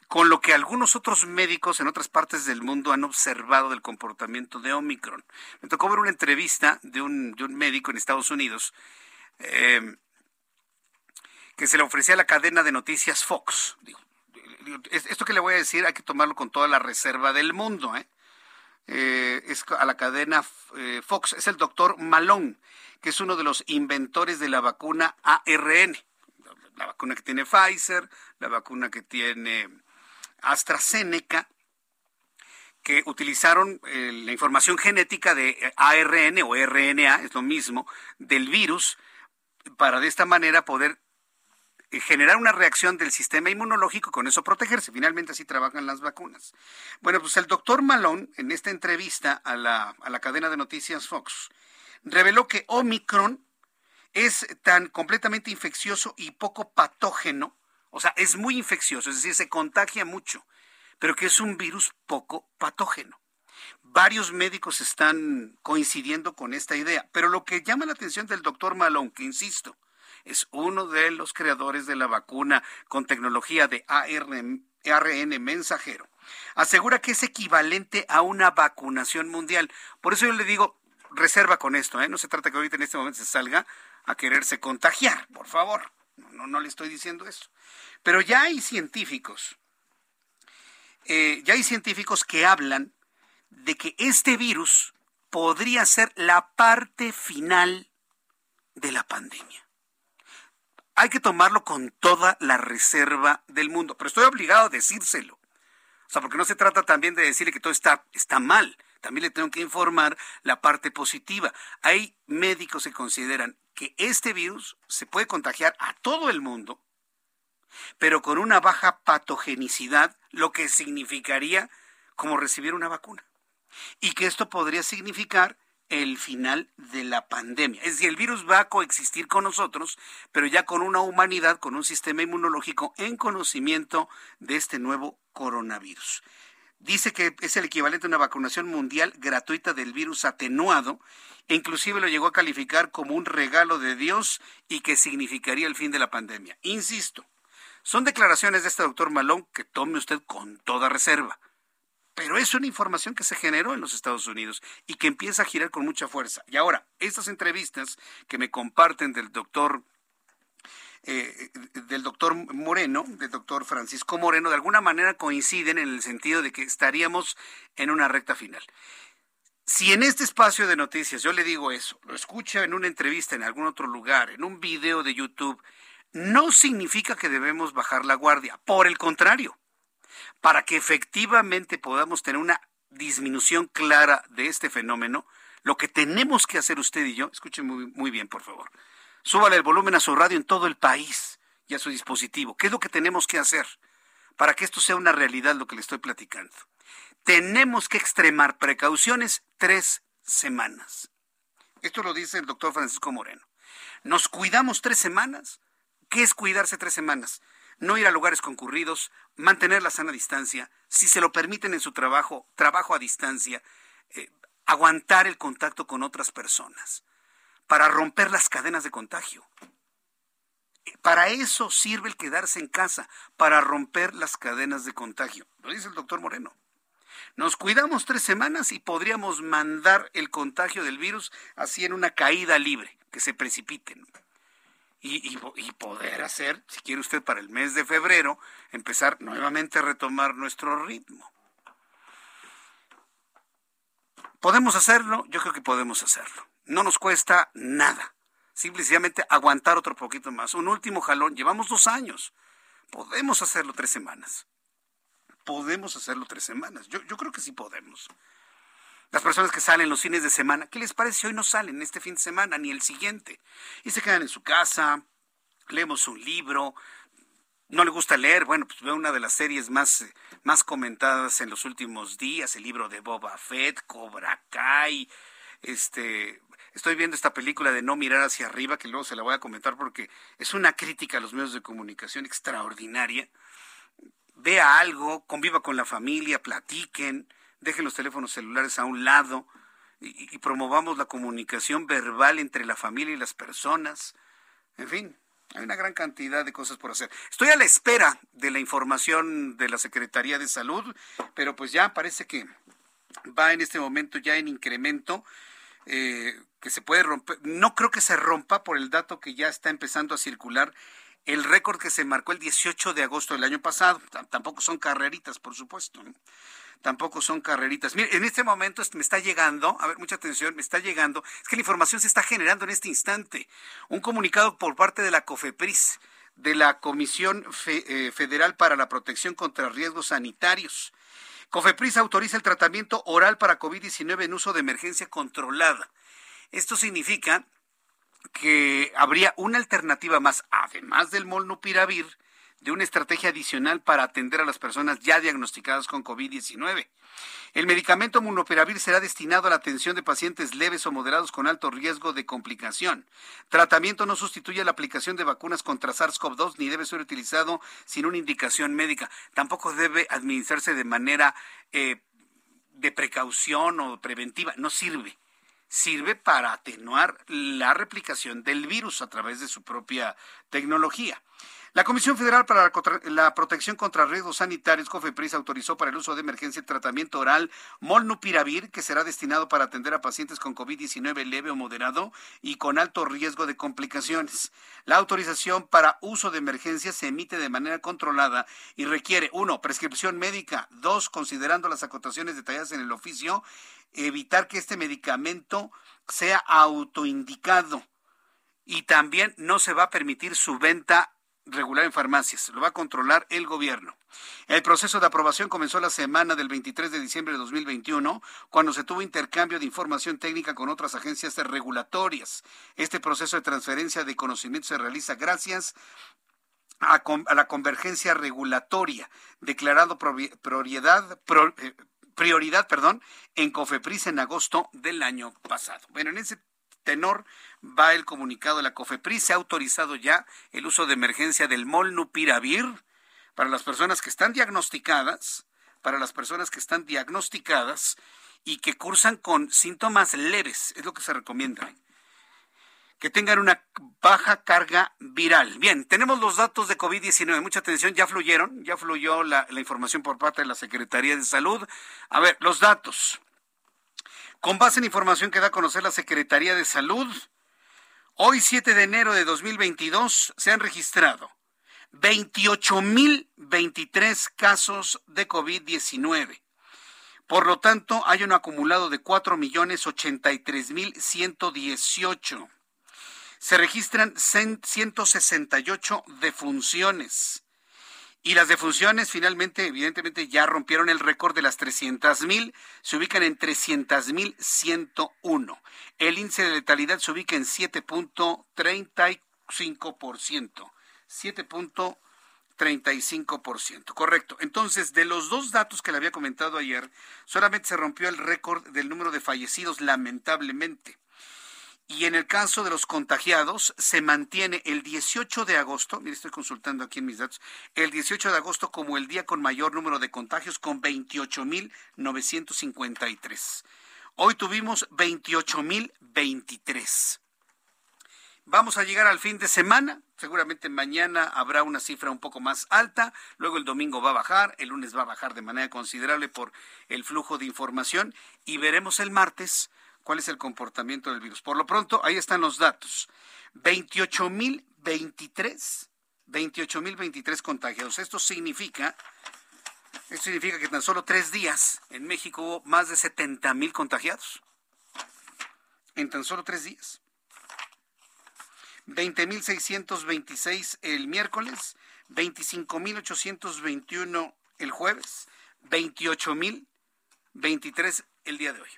con lo que algunos otros médicos en otras partes del mundo han observado del comportamiento de Omicron. Me tocó ver una entrevista de un, de un médico en Estados Unidos eh, que se le ofrecía a la cadena de noticias Fox. esto que le voy a decir hay que tomarlo con toda la reserva del mundo. ¿eh? Eh, es a la cadena Fox. Es el doctor Malone, que es uno de los inventores de la vacuna ARN. La vacuna que tiene Pfizer, la vacuna que tiene AstraZeneca, que utilizaron la información genética de ARN o RNA, es lo mismo, del virus, para de esta manera poder eh, generar una reacción del sistema inmunológico y con eso protegerse. Finalmente así trabajan las vacunas. Bueno, pues el doctor Malone, en esta entrevista a la, a la cadena de noticias Fox, reveló que Omicron es tan completamente infeccioso y poco patógeno, o sea, es muy infeccioso, es decir, se contagia mucho, pero que es un virus poco patógeno. Varios médicos están coincidiendo con esta idea, pero lo que llama la atención del doctor Malone, que insisto, es uno de los creadores de la vacuna con tecnología de ARN, ARN mensajero, asegura que es equivalente a una vacunación mundial. Por eso yo le digo, reserva con esto, ¿eh? no se trata que ahorita en este momento se salga a quererse contagiar, por favor. No, no, le estoy diciendo eso. Pero ya hay científicos, eh, ya hay científicos que hablan de que este virus podría ser la parte final de la pandemia hay que tomarlo con toda la reserva del mundo, pero estoy obligado a decírselo. O sea, porque no se trata también de decirle que todo está, está mal. También le tengo que informar la parte positiva. Hay médicos que consideran que este virus se puede contagiar a todo el mundo, pero con una baja patogenicidad, lo que significaría como recibir una vacuna. Y que esto podría significar el final de la pandemia. Es decir, el virus va a coexistir con nosotros, pero ya con una humanidad, con un sistema inmunológico en conocimiento de este nuevo coronavirus. Dice que es el equivalente a una vacunación mundial gratuita del virus atenuado e inclusive lo llegó a calificar como un regalo de Dios y que significaría el fin de la pandemia. Insisto, son declaraciones de este doctor Malón que tome usted con toda reserva pero es una información que se generó en los Estados Unidos y que empieza a girar con mucha fuerza. Y ahora, estas entrevistas que me comparten del doctor eh, del doctor Moreno, del doctor Francisco Moreno, de alguna manera coinciden en el sentido de que estaríamos en una recta final. Si en este espacio de noticias yo le digo eso, lo escucha en una entrevista en algún otro lugar, en un video de YouTube, no significa que debemos bajar la guardia. Por el contrario, para que efectivamente podamos tener una disminución clara de este fenómeno, lo que tenemos que hacer usted y yo, escuchen muy, muy bien, por favor, súbale el volumen a su radio en todo el país y a su dispositivo. ¿Qué es lo que tenemos que hacer para que esto sea una realidad lo que le estoy platicando? Tenemos que extremar precauciones tres semanas. Esto lo dice el doctor Francisco Moreno. ¿Nos cuidamos tres semanas? ¿Qué es cuidarse tres semanas? No ir a lugares concurridos, mantener la sana distancia, si se lo permiten en su trabajo, trabajo a distancia, eh, aguantar el contacto con otras personas, para romper las cadenas de contagio. Para eso sirve el quedarse en casa, para romper las cadenas de contagio. Lo dice el doctor Moreno. Nos cuidamos tres semanas y podríamos mandar el contagio del virus así en una caída libre, que se precipiten y, poder hacer, si quiere usted, para el mes de febrero, empezar nuevamente a retomar nuestro ritmo. ¿Podemos hacerlo? Yo creo que podemos hacerlo. No nos cuesta nada. Simplemente aguantar otro poquito más. Un último jalón. Llevamos dos años. Podemos hacerlo tres semanas. Podemos hacerlo tres semanas. Yo, yo creo que sí podemos. Las personas que salen los fines de semana, ¿qué les parece hoy no salen este fin de semana ni el siguiente? Y se quedan en su casa, leemos un libro, no le gusta leer, bueno, pues ve una de las series más, más comentadas en los últimos días, el libro de Boba Fett, Cobra Kai, este, estoy viendo esta película de No mirar hacia arriba, que luego se la voy a comentar porque es una crítica a los medios de comunicación extraordinaria. Vea algo, conviva con la familia, platiquen, dejen los teléfonos celulares a un lado y, promovamos la comunicación verbal entre la familia y las personas. En fin, Hay una gran cantidad de cosas por hacer. Estoy a la espera de la información de la Secretaría de Salud, pero pues ya parece que va en este momento ya en incremento. Eh, que se puede romper, no creo que se rompa por el dato que ya está empezando a circular, el récord que se marcó el 18 de agosto del año pasado. tampoco son carreritas, por supuesto. Tampoco son carreritas. Mire, en este momento me está llegando, a ver, mucha atención, me está llegando, es que la información se está generando en este instante. Un comunicado por parte de la COFEPRIS, de la Comisión eh, Federal para la Protección contra Riesgos Sanitarios. COFEPRIS autoriza el tratamiento oral para COVID-19 en uso de emergencia controlada. Esto significa que habría una alternativa más, además del molnupiravir, de una estrategia adicional para atender a las personas ya diagnosticadas con COVID-19. El medicamento molnupiravir será destinado a la atención de pacientes leves o moderados con alto riesgo de complicación. Tratamiento no sustituye la aplicación de vacunas contra SARS-CoV-2 ni debe ser utilizado sin una indicación médica. Tampoco debe administrarse de manera eh, de precaución o preventiva. No sirve sirve para atenuar la replicación del virus a través de su propia tecnología. La Comisión Federal para la Protección contra Riesgos Sanitarios, COFEPRIS, autorizó para el uso de emergencia el tratamiento oral Molnupiravir, que será destinado para atender a pacientes con COVID-19 leve o moderado y con alto riesgo de complicaciones. La autorización para uso de emergencia se emite de manera controlada y requiere, uno, prescripción médica, dos, considerando las acotaciones detalladas en el oficio, evitar que este medicamento sea autoindicado y también no se va a permitir su venta regular en farmacias, lo va a controlar el gobierno. El proceso de aprobación comenzó la semana del 23 de diciembre de 2021, cuando se tuvo intercambio de información técnica con otras agencias regulatorias. Este proceso de transferencia de conocimiento se realiza gracias a, la convergencia regulatoria, declarado prioridad, eh, prioridad perdón, en COFEPRIS en agosto del año pasado. Bueno, en ese tenor va el comunicado de la COFEPRIS. Se ha autorizado ya el uso de emergencia del molnupiravir para las personas que están diagnosticadas, para las personas que están diagnosticadas y que cursan con síntomas leves, es lo que se recomienda. Que tengan una baja carga viral. Bien, tenemos los datos de COVID-19. Mucha atención, ya fluyeron, ya fluyó la, la información por parte de la Secretaría de Salud. A ver, los datos. Con base en información que da a conocer la Secretaría de Salud, hoy 7 de enero de 2022 se han registrado 28.023 casos de COVID-19. Por lo tanto, hay un acumulado de 4.083.118. Se registran 168 defunciones. Y las defunciones finalmente, evidentemente, ya rompieron el récord de las 300.000, se ubican en 300.101. El índice de letalidad se ubica en 7.35%. 7.35%. Correcto. Entonces, de los dos datos que le había comentado ayer, solamente se rompió el récord del número de fallecidos, lamentablemente. Y en el caso de los contagiados, se mantiene el 18 de agosto, mire, estoy consultando aquí en mis datos, el 18 de agosto como el día con mayor número de contagios, con 28.953. Hoy tuvimos 28.023. Vamos a llegar al fin de semana. Seguramente mañana habrá una cifra un poco más alta, luego el domingo va a bajar, el lunes va a bajar de manera considerable por el flujo de información y veremos el martes cuál es el comportamiento del virus. Por lo pronto, ahí están los datos. 28.023, 28.023 contagiados. Esto significa, esto significa que tan solo tres días en México hubo más de 70.000 contagiados. En tan solo tres días. 20.626 el miércoles, 25.821 el jueves, 28.023 el día de hoy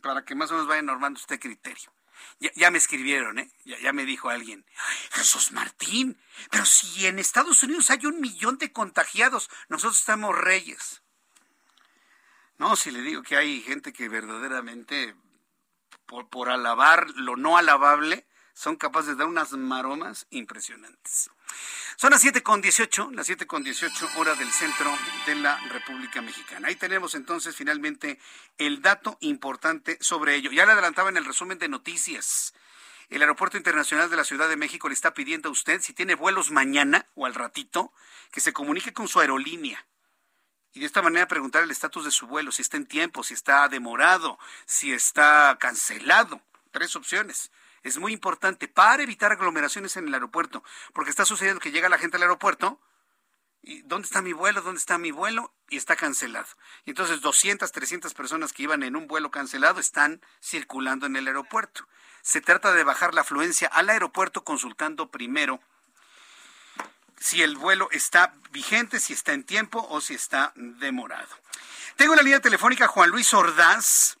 para que más o menos vaya normando este criterio. Ya, me escribieron, ¿eh? Ya, me dijo alguien, Jesús Martín, pero si en Estados Unidos hay un millón de contagiados, nosotros estamos reyes. No, si le digo que hay gente que verdaderamente, por, por alabar lo no alabable, son capaces de dar unas maromas impresionantes. Son las 7 con 18, las 7 con 18 hora del centro de la República Mexicana. Ahí tenemos entonces finalmente el dato importante sobre ello. Ya le adelantaba en el resumen de noticias. El Aeropuerto Internacional de la Ciudad de México le está pidiendo a usted, si tiene vuelos mañana o al ratito, que se comunique con su aerolínea. Y de esta manera preguntar el estatus de su vuelo, si está en tiempo, si está demorado, si está cancelado. Tres opciones. Es muy importante para evitar aglomeraciones en el aeropuerto, porque está sucediendo que llega la gente al aeropuerto y ¿dónde está mi vuelo? ¿Dónde está mi vuelo? Y está cancelado. Y entonces 200, 300 personas que iban en un vuelo cancelado están circulando en el aeropuerto. Se trata de bajar la afluencia al aeropuerto consultando primero si el vuelo está vigente, si está en tiempo o si está demorado. Tengo la línea telefónica Juan Luis Ordaz,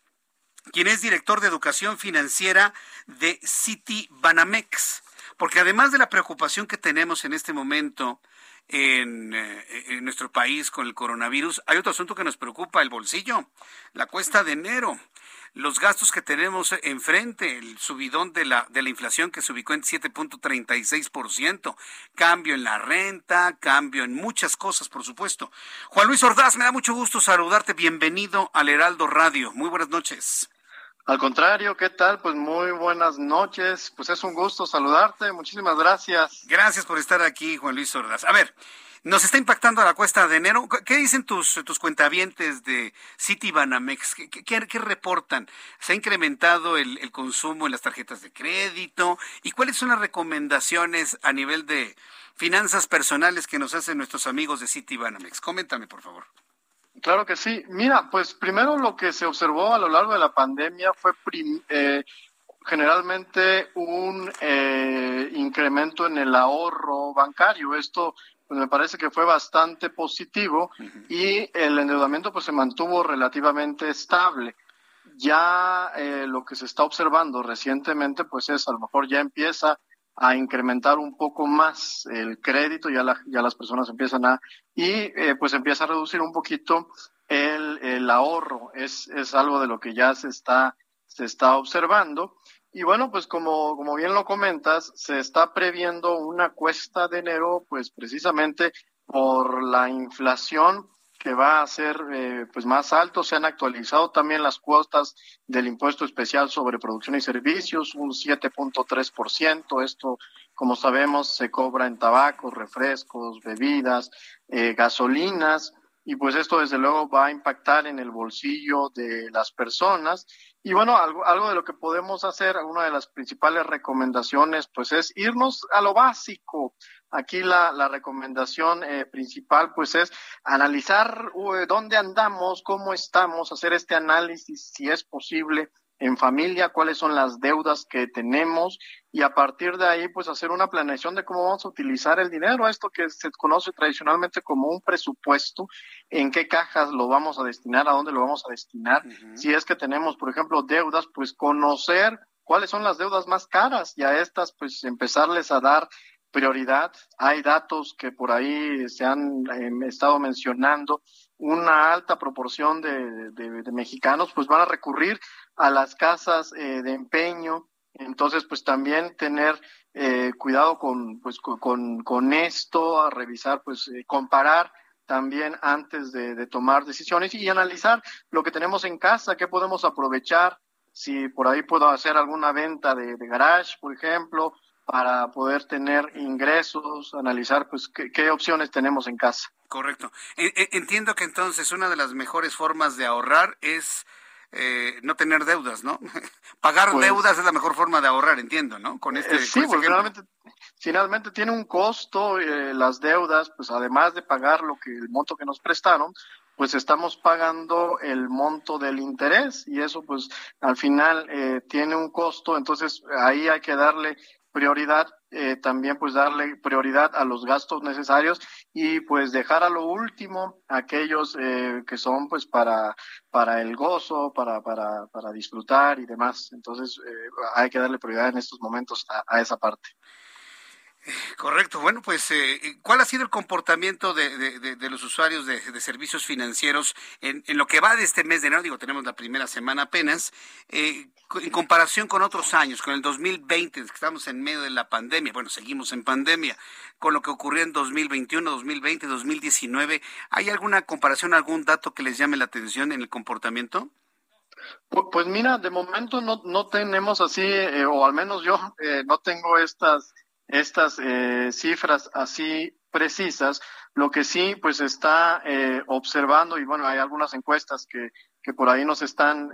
quien es director de educación financiera de City Banamex, porque además de la preocupación que tenemos en este momento en, eh, en, nuestro país con el coronavirus, hay otro asunto que nos preocupa, el bolsillo, la cuesta de enero los gastos que tenemos enfrente, el subidón de la, de la inflación que se ubicó en 7.36%, cambio en la renta, cambio en muchas cosas, por supuesto. Juan Luis Ordaz, me da mucho gusto saludarte. Bienvenido al Heraldo Radio. Muy buenas noches. Al contrario, ¿qué tal? Pues muy buenas noches. Pues es un gusto saludarte. Muchísimas gracias. Gracias por estar aquí, Juan Luis Ordaz. A ver, nos está impactando la cuesta de enero. ¿Qué dicen tus, tus cuentavientes de City Banamex? ¿Qué, reportan? ¿Se ha incrementado el, el, consumo en las tarjetas de crédito? ¿Y cuáles son las recomendaciones a nivel de finanzas personales que nos hacen nuestros amigos de City Banamex? Coméntame, por favor. Claro que sí. Mira, pues primero lo que se observó a lo largo de la pandemia fue eh, generalmente un eh, incremento en el ahorro bancario. Esto pues me parece que fue bastante positivo y el endeudamiento pues se mantuvo relativamente estable. Ya eh, lo que se está observando recientemente pues es a lo mejor ya empieza a incrementar un poco más el crédito, ya, ya las personas empiezan a, y eh, pues empieza a reducir un poquito el, el ahorro, es, es algo de lo que ya se está, se está observando. Y bueno, pues como, como bien lo comentas, se está previendo una cuesta de enero, pues precisamente por la inflación que va a ser eh, pues más alto. Se han actualizado también las cuotas del impuesto especial sobre producción y servicios, un 7.3%. Esto, como sabemos, se cobra en tabacos, refrescos, bebidas, eh, gasolinas. Y pues esto desde luego va a impactar en el bolsillo de las personas y bueno, algo, algo de lo que podemos hacer, una de las principales recomendaciones, pues es irnos a lo básico. Aquí la, la recomendación eh, principal, pues es analizar dónde andamos, cómo estamos, hacer este análisis, si es posible, en familia, cuáles son las deudas que tenemos y a partir de ahí, pues hacer una planeación de cómo vamos a utilizar el dinero, esto que se conoce tradicionalmente como un presupuesto, en qué cajas lo vamos a destinar, a dónde lo vamos a destinar. Si es que tenemos, por ejemplo, deudas, pues conocer cuáles son las deudas más caras y a estas, pues empezarles a dar prioridad. Hay datos que por ahí se han em, estado mencionando. Una alta proporción de, de, mexicanos pues van a recurrir a las casas eh, de empeño. Entonces, pues también tener eh, cuidado con, pues, con, con esto, a revisar, pues eh, comparar también antes de, tomar decisiones y analizar lo que tenemos en casa, qué podemos aprovechar, si por ahí puedo hacer alguna venta de, de garage, por ejemplo, para poder tener ingresos, analizar pues qué, opciones tenemos en casa. Correcto. E, e, entiendo que entonces una de las mejores formas de ahorrar es eh, no tener deudas, ¿no? Pagar pues deudas es la mejor forma de ahorrar, entiendo, ¿no? Con este, eh, sí, porque finalmente, finalmente tiene un costo eh, las deudas, pues además de pagar lo que el monto que nos prestaron, pues estamos pagando el monto del interés y eso pues al final tiene un costo, entonces ahí hay que darle prioridad, eh, también pues darle prioridad a los gastos necesarios y pues dejar a lo último aquellos eh, que son pues para, para el gozo, para, para, para disfrutar y demás. Entonces eh, hay que darle prioridad en estos momentos a esa parte. Correcto. Bueno, pues, eh, ¿cuál ha sido el comportamiento de, los usuarios de, servicios financieros en, lo que va de este mes de enero? Digo, tenemos la primera semana apenas, eh, en comparación con otros años, con el 2020, que estamos en medio de la pandemia. Bueno, seguimos en pandemia, con lo que ocurrió en 2021, 2020, 2019. ¿Hay alguna comparación, algún dato que les llame la atención en el comportamiento? Pues, mira, de momento no, no tenemos así, eh, o al menos yo eh, no tengo estas, estas eh, cifras así precisas. Lo que sí, pues está observando, y bueno, hay algunas encuestas que, que por ahí nos están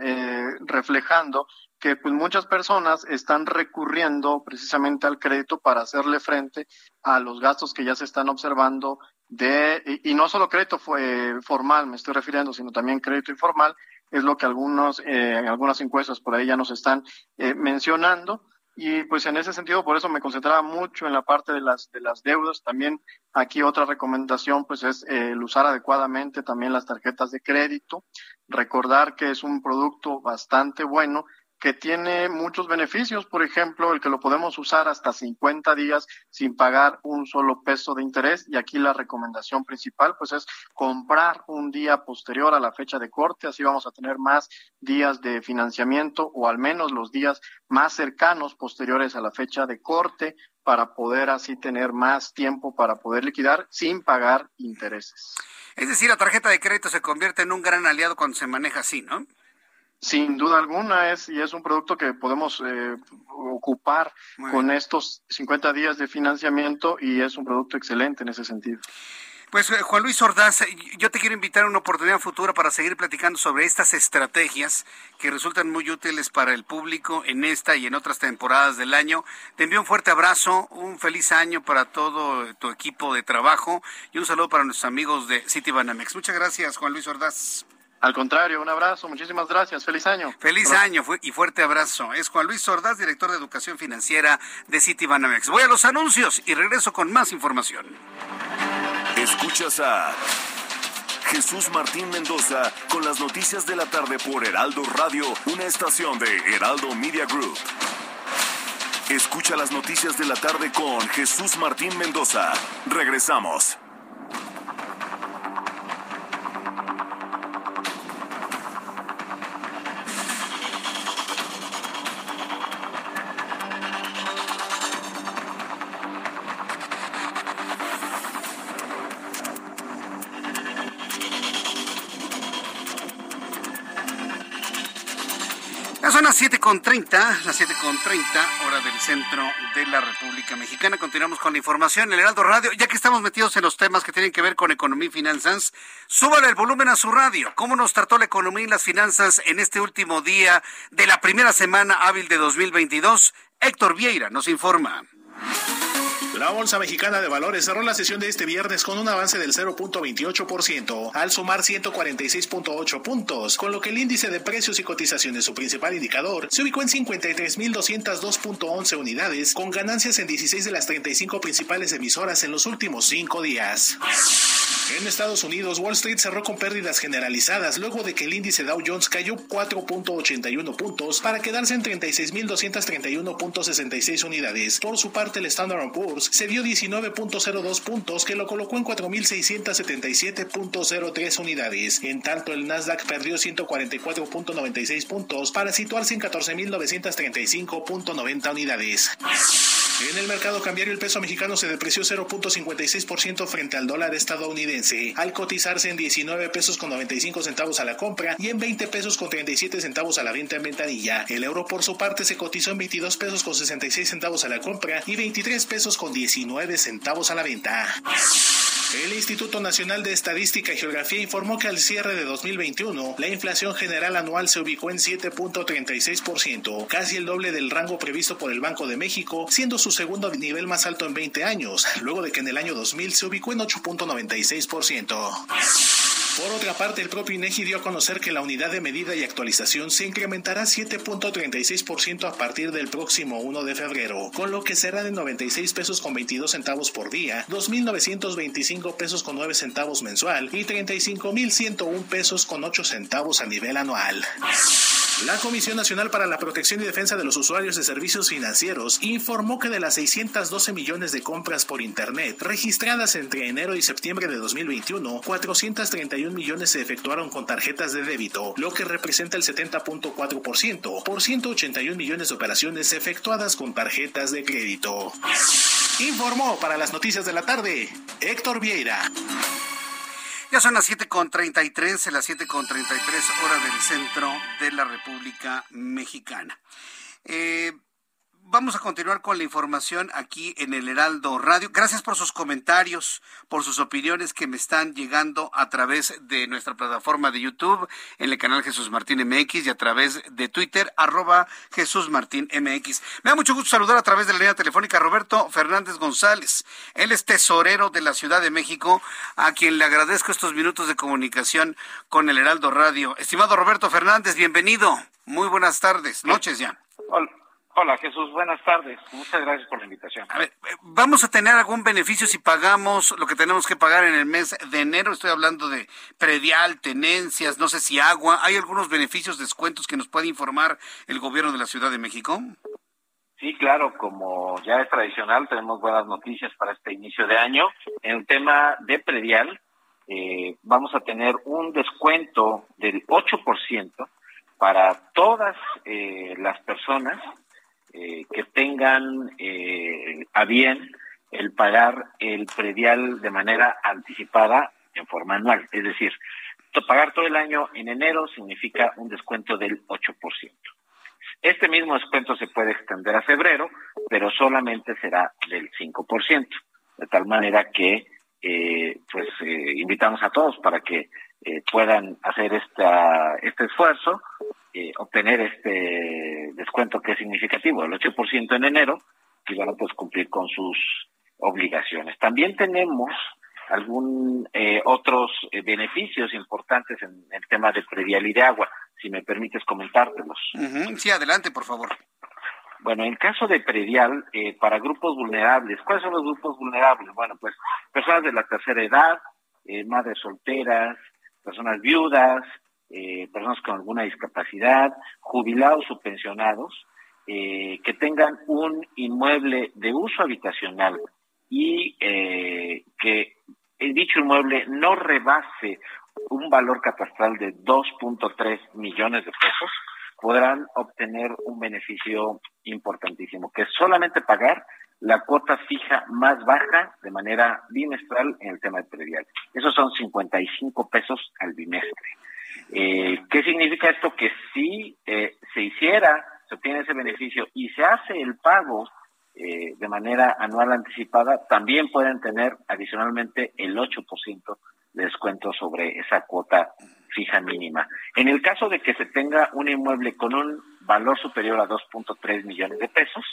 reflejando, que pues muchas personas están recurriendo precisamente al crédito para hacerle frente a los gastos que ya se están observando de, y, no solo crédito fue, formal, me estoy refiriendo, sino también crédito informal, es lo que algunos, eh, algunas encuestas por ahí ya nos están eh, mencionando. Y pues en ese sentido, por eso me concentraba mucho en la parte de las, de las deudas. También aquí otra recomendación, pues es eh, el usar adecuadamente también las tarjetas de crédito. Recordar que es un producto bastante bueno que tiene muchos beneficios, por ejemplo, el que lo podemos usar hasta 50 días sin pagar un solo peso de interés y aquí la recomendación principal pues es comprar un día posterior a la fecha de corte, así vamos a tener más días de financiamiento o al menos los días más cercanos posteriores a la fecha de corte para poder así tener más tiempo para poder liquidar sin pagar intereses. Es decir, la tarjeta de crédito se convierte en un gran aliado cuando se maneja así, ¿no? Sin duda alguna es y es un producto que podemos eh, ocupar con estos 50 días de financiamiento y es un producto excelente en ese sentido. Pues eh, Juan Luis Ordaz, yo te quiero invitar a una oportunidad futura para seguir platicando sobre estas estrategias que resultan muy útiles para el público en esta y en otras temporadas del año. Te envío un fuerte abrazo, un feliz año para todo tu equipo de trabajo y un saludo para nuestros amigos de Citibanamex. Muchas gracias, Juan Luis Ordaz. Al contrario, un abrazo, muchísimas gracias, feliz año. Feliz año y fuerte abrazo. Es Juan Luis Sordaz, director de Educación Financiera de Citibanamex. Voy a los anuncios y regreso con más información. Escuchas a Jesús Martín Mendoza con las noticias de la tarde por Heraldo Radio, una estación de Heraldo Media Group. Escucha las noticias de la tarde con Jesús Martín Mendoza. Regresamos. Son las 7.30, las 7.30, hora del centro de la República Mexicana. Continuamos con la información. El Heraldo Radio, ya que estamos metidos en los temas que tienen que ver con economía y finanzas, súbale el volumen a su radio. ¿Cómo nos trató la economía y las finanzas en este último día de la primera semana hábil de 2022? Héctor Vieira nos informa. La Bolsa Mexicana de Valores cerró la sesión de este viernes con un avance del 0.28% al sumar 146.8 puntos, con lo que el índice de precios y cotizaciones, su principal indicador, se ubicó en 53.202.11 unidades, con ganancias en 16 de las 35 principales emisoras en los últimos cinco días. En Estados Unidos, Wall Street cerró con pérdidas generalizadas luego de que el índice Dow Jones cayó 4.81 puntos para quedarse en 36.231.66 unidades. Por su parte, el Standard Poor's se dio 19.02 puntos que lo colocó en 4.677.03 unidades. En tanto, el Nasdaq perdió 144.96 puntos para situarse en 14.935.90 unidades. En el mercado cambiario el peso mexicano se depreció 0.56% frente al dólar estadounidense, al cotizarse en 19 pesos con 95 centavos a la compra y en 20 pesos con 37 centavos a la venta en ventanilla. El euro por su parte se cotizó en 22 pesos con 66 centavos a la compra y 23 pesos con 19 centavos a la venta. El Instituto Nacional de Estadística y Geografía informó que al cierre de 2021, la inflación general anual se ubicó en 7.36%, casi el doble del rango previsto por el Banco de México, siendo su segundo nivel más alto en 20 años, luego de que en el año 2000 se ubicó en 8.96%. Por otra parte, el propio INEGI dio a conocer que la unidad de medida y actualización se incrementará 7.36% a partir del próximo 1 de febrero, con lo que será de 96 pesos con 22 centavos por día, 2.925 pesos con 9 centavos mensual y 35.101 pesos con 8 centavos a nivel anual. La Comisión Nacional para la Protección y Defensa de los Usuarios de Servicios Financieros informó que de las 612 millones de compras por Internet registradas entre enero y septiembre de 2021, 431 millones se efectuaron con tarjetas de débito, lo que representa el 70.4%, por 181 millones de operaciones efectuadas con tarjetas de crédito. Informó para las noticias de la tarde Héctor Vieira. Ya son las 7.33, las 7.33 hora del centro de la República Mexicana. Eh, vamos a continuar con la información aquí en el Heraldo Radio. Gracias por sus comentarios, por sus opiniones que me están llegando a través de nuestra plataforma de YouTube, en el canal Jesús Martín MX y a través de Twitter, arroba Jesús Martín MX. Me da mucho gusto saludar a través de la línea telefónica a Roberto Fernández González. Él es tesorero de la Ciudad de México, a quien le agradezco estos minutos de comunicación con el Heraldo Radio. Estimado Roberto Fernández, bienvenido. Muy buenas tardes, noches ya. Hola Jesús, buenas tardes. Muchas gracias por la invitación. A ver, ¿vamos a tener algún beneficio si pagamos lo que tenemos que pagar en el mes de enero? Estoy hablando de predial, tenencias, no sé si agua. ¿Hay algunos beneficios, descuentos que nos puede informar el gobierno de la Ciudad de México? Sí, claro, como ya es tradicional, tenemos buenas noticias para este inicio de año. En el tema de predial, eh, vamos a tener un descuento del 8% para todas eh, las personas eh, que tengan eh, a bien el pagar el predial de manera anticipada en forma anual. Es decir, pagar todo el año en enero significa un descuento del 8%. Este mismo descuento se puede extender a febrero, pero solamente será del 5%. De tal manera que, eh, pues, invitamos a todos para que puedan hacer esta, este esfuerzo eh, obtener este descuento que es significativo, el 8% en enero, y van a pues cumplir con sus obligaciones. También tenemos algún eh, otros eh, beneficios importantes en el tema de predial y de agua, si me permites comentártelos. Sí, adelante, por favor. Bueno, en caso de predial, para grupos vulnerables, ¿cuáles son los grupos vulnerables? Bueno, pues personas de la tercera edad, madres solteras, personas viudas, eh, personas con alguna discapacidad, jubilados o pensionados, eh, que tengan un inmueble de uso habitacional y eh, que dicho inmueble no rebase un valor catastral de 2.3 millones de pesos, podrán obtener un beneficio importantísimo, que es solamente pagar la cuota fija más baja de manera bimestral en el tema de predial. Esos son 55 pesos al bimestre. Eh, ¿Qué significa esto? Que si eh, se hiciera, se obtiene ese beneficio y se hace el pago eh, de manera anual anticipada, también pueden tener adicionalmente el 8% de descuento sobre esa cuota fija mínima. En el caso de que se tenga un inmueble con un valor superior a 2.3 millones de pesos,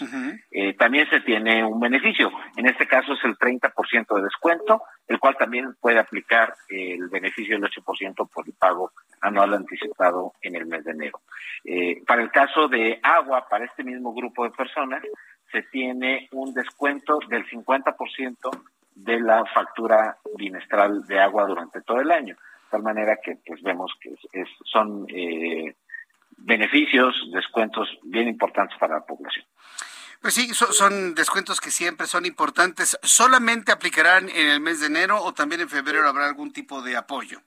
eh, también se tiene un beneficio. En este caso es el 30% de descuento, el cual también puede aplicar el beneficio del 8% por el pago anual anticipado en el mes de enero. Eh, para el caso de agua, para este mismo grupo de personas, se tiene un descuento del 50% de la factura bimestral de agua durante todo el año. De tal manera que pues vemos que son eh, beneficios, descuentos bien importantes para la población. Pues sí, son descuentos que siempre son importantes. ¿Solamente aplicarán en el mes de enero o también en febrero habrá algún tipo de apoyo?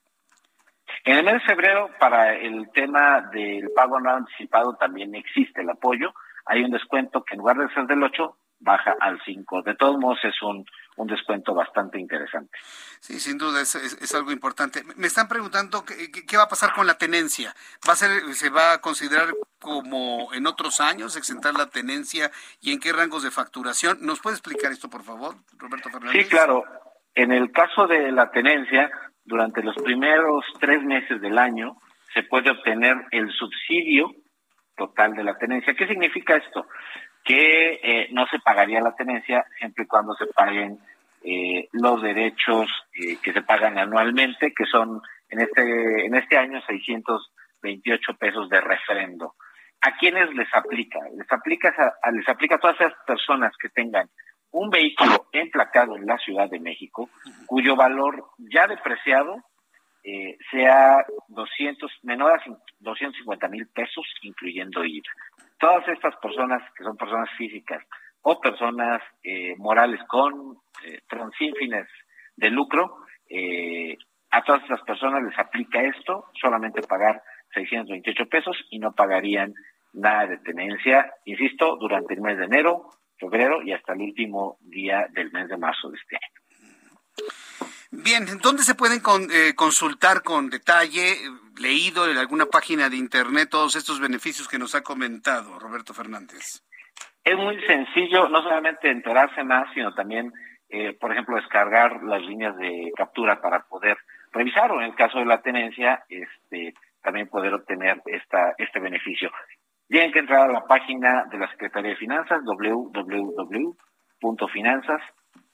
En el mes de febrero, para el tema del pago no anticipado, también existe el apoyo. Hay un descuento que en lugar de ser del 8, baja al 5. De todos modos, es un, un descuento bastante interesante. Sí, sin duda es, es, algo importante. Me están preguntando qué, qué, va a pasar con la tenencia. ¿Va a ser, se va a considerar como en otros años exentar la tenencia y en qué rangos de facturación? ¿Nos puede explicar esto, por favor, Roberto Fernández? Sí, claro. En el caso de la tenencia, durante los primeros tres meses del año se puede obtener el subsidio total de la tenencia. ¿Qué significa esto? Que eh, no se pagaría la tenencia siempre y cuando se paguen eh, los derechos eh, que se pagan anualmente, que son en este en este año 628 pesos de refrendo. ¿A quiénes les aplica? Les aplica a, les aplica a todas esas personas que tengan un vehículo emplacado en la Ciudad de México, cuyo valor ya depreciado sea 200 menor a 250 mil pesos, incluyendo IVA todas estas personas que son personas físicas o personas eh, morales con eh, sin fines de lucro, eh, a todas estas personas les aplica esto, solamente pagar 628 pesos y no pagarían nada de tenencia, insisto, durante el mes de enero, febrero y hasta el último día del mes de marzo de este año. Bien, ¿dónde se pueden eh, consultar con detalle, leído en alguna página de internet todos estos beneficios que nos ha comentado Roberto Fernández? Es muy sencillo, no solamente enterarse más, sino también, eh, por ejemplo, descargar las líneas de captura para poder revisar o en el caso de la tenencia, este, también poder obtener esta, este beneficio. Tienen que entrar a la página de la Secretaría de Finanzas,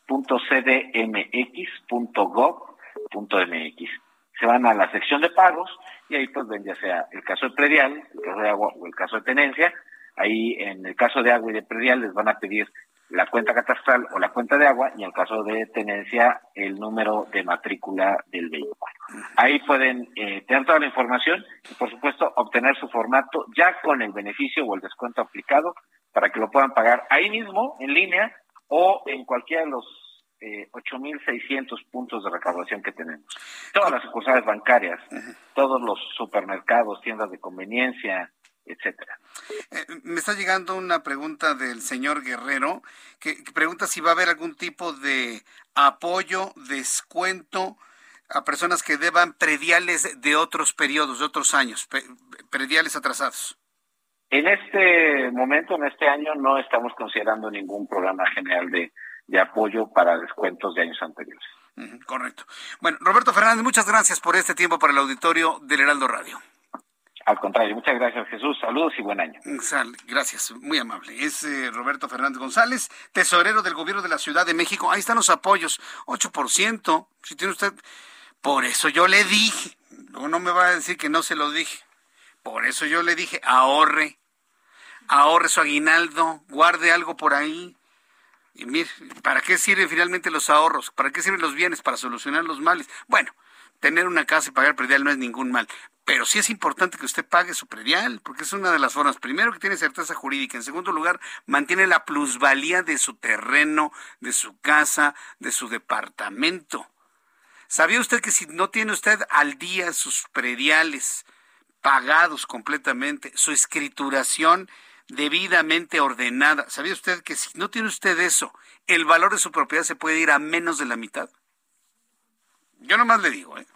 www.finanzas.cdmx.gov.mx. Se van a la sección de pagos y ahí pues ven ya sea el caso de predial, el caso de agua o el caso de tenencia. Ahí en el caso de agua y de predial les van a pedir la cuenta catastral o la cuenta de agua y en caso de tenencia el número de matrícula del vehículo. Ahí pueden eh, tener toda la información y por supuesto obtener su formato ya con el beneficio o el descuento aplicado para que lo puedan pagar ahí mismo en línea o en cualquiera de los eh, 8.600 puntos de recaudación que tenemos. Todas las sucursales bancarias, todos los supermercados, tiendas de conveniencia, etcétera. Eh, me está llegando una pregunta del señor Guerrero que, pregunta si va a haber algún tipo de apoyo, descuento a personas que deban prediales de otros periodos, de otros años, prediales atrasados. En este momento, en este año, no estamos considerando ningún programa general de, apoyo para descuentos de años anteriores. correcto. Bueno, Roberto Fernández, muchas gracias por este tiempo para el auditorio del Heraldo Radio. Al contrario, muchas gracias Jesús, saludos y buen año. Gracias, muy amable. Es eh, Roberto Fernández González, tesorero del gobierno de la Ciudad de México. Ahí están los apoyos, 8%. Si tiene usted, por eso yo le dije, luego no me va a decir que no se lo dije. Por eso yo le dije, ahorre, ahorre su aguinaldo, guarde algo por ahí. Y mire, ¿para qué sirven finalmente los ahorros? ¿Para qué sirven los bienes? Para solucionar los males. Bueno, tener una casa y pagar predial no es ningún mal, pero sí es importante que usted pague su predial, porque es una de las formas, primero que tiene certeza jurídica, en segundo lugar, mantiene la plusvalía de su terreno, de su casa, de su departamento. ¿Sabía usted que si no tiene usted al día sus prediales pagados completamente, su escrituración debidamente ordenada, ¿sabía usted que si no tiene usted eso, el valor de su propiedad se puede ir a menos de la mitad? Yo nomás le digo, ¿eh?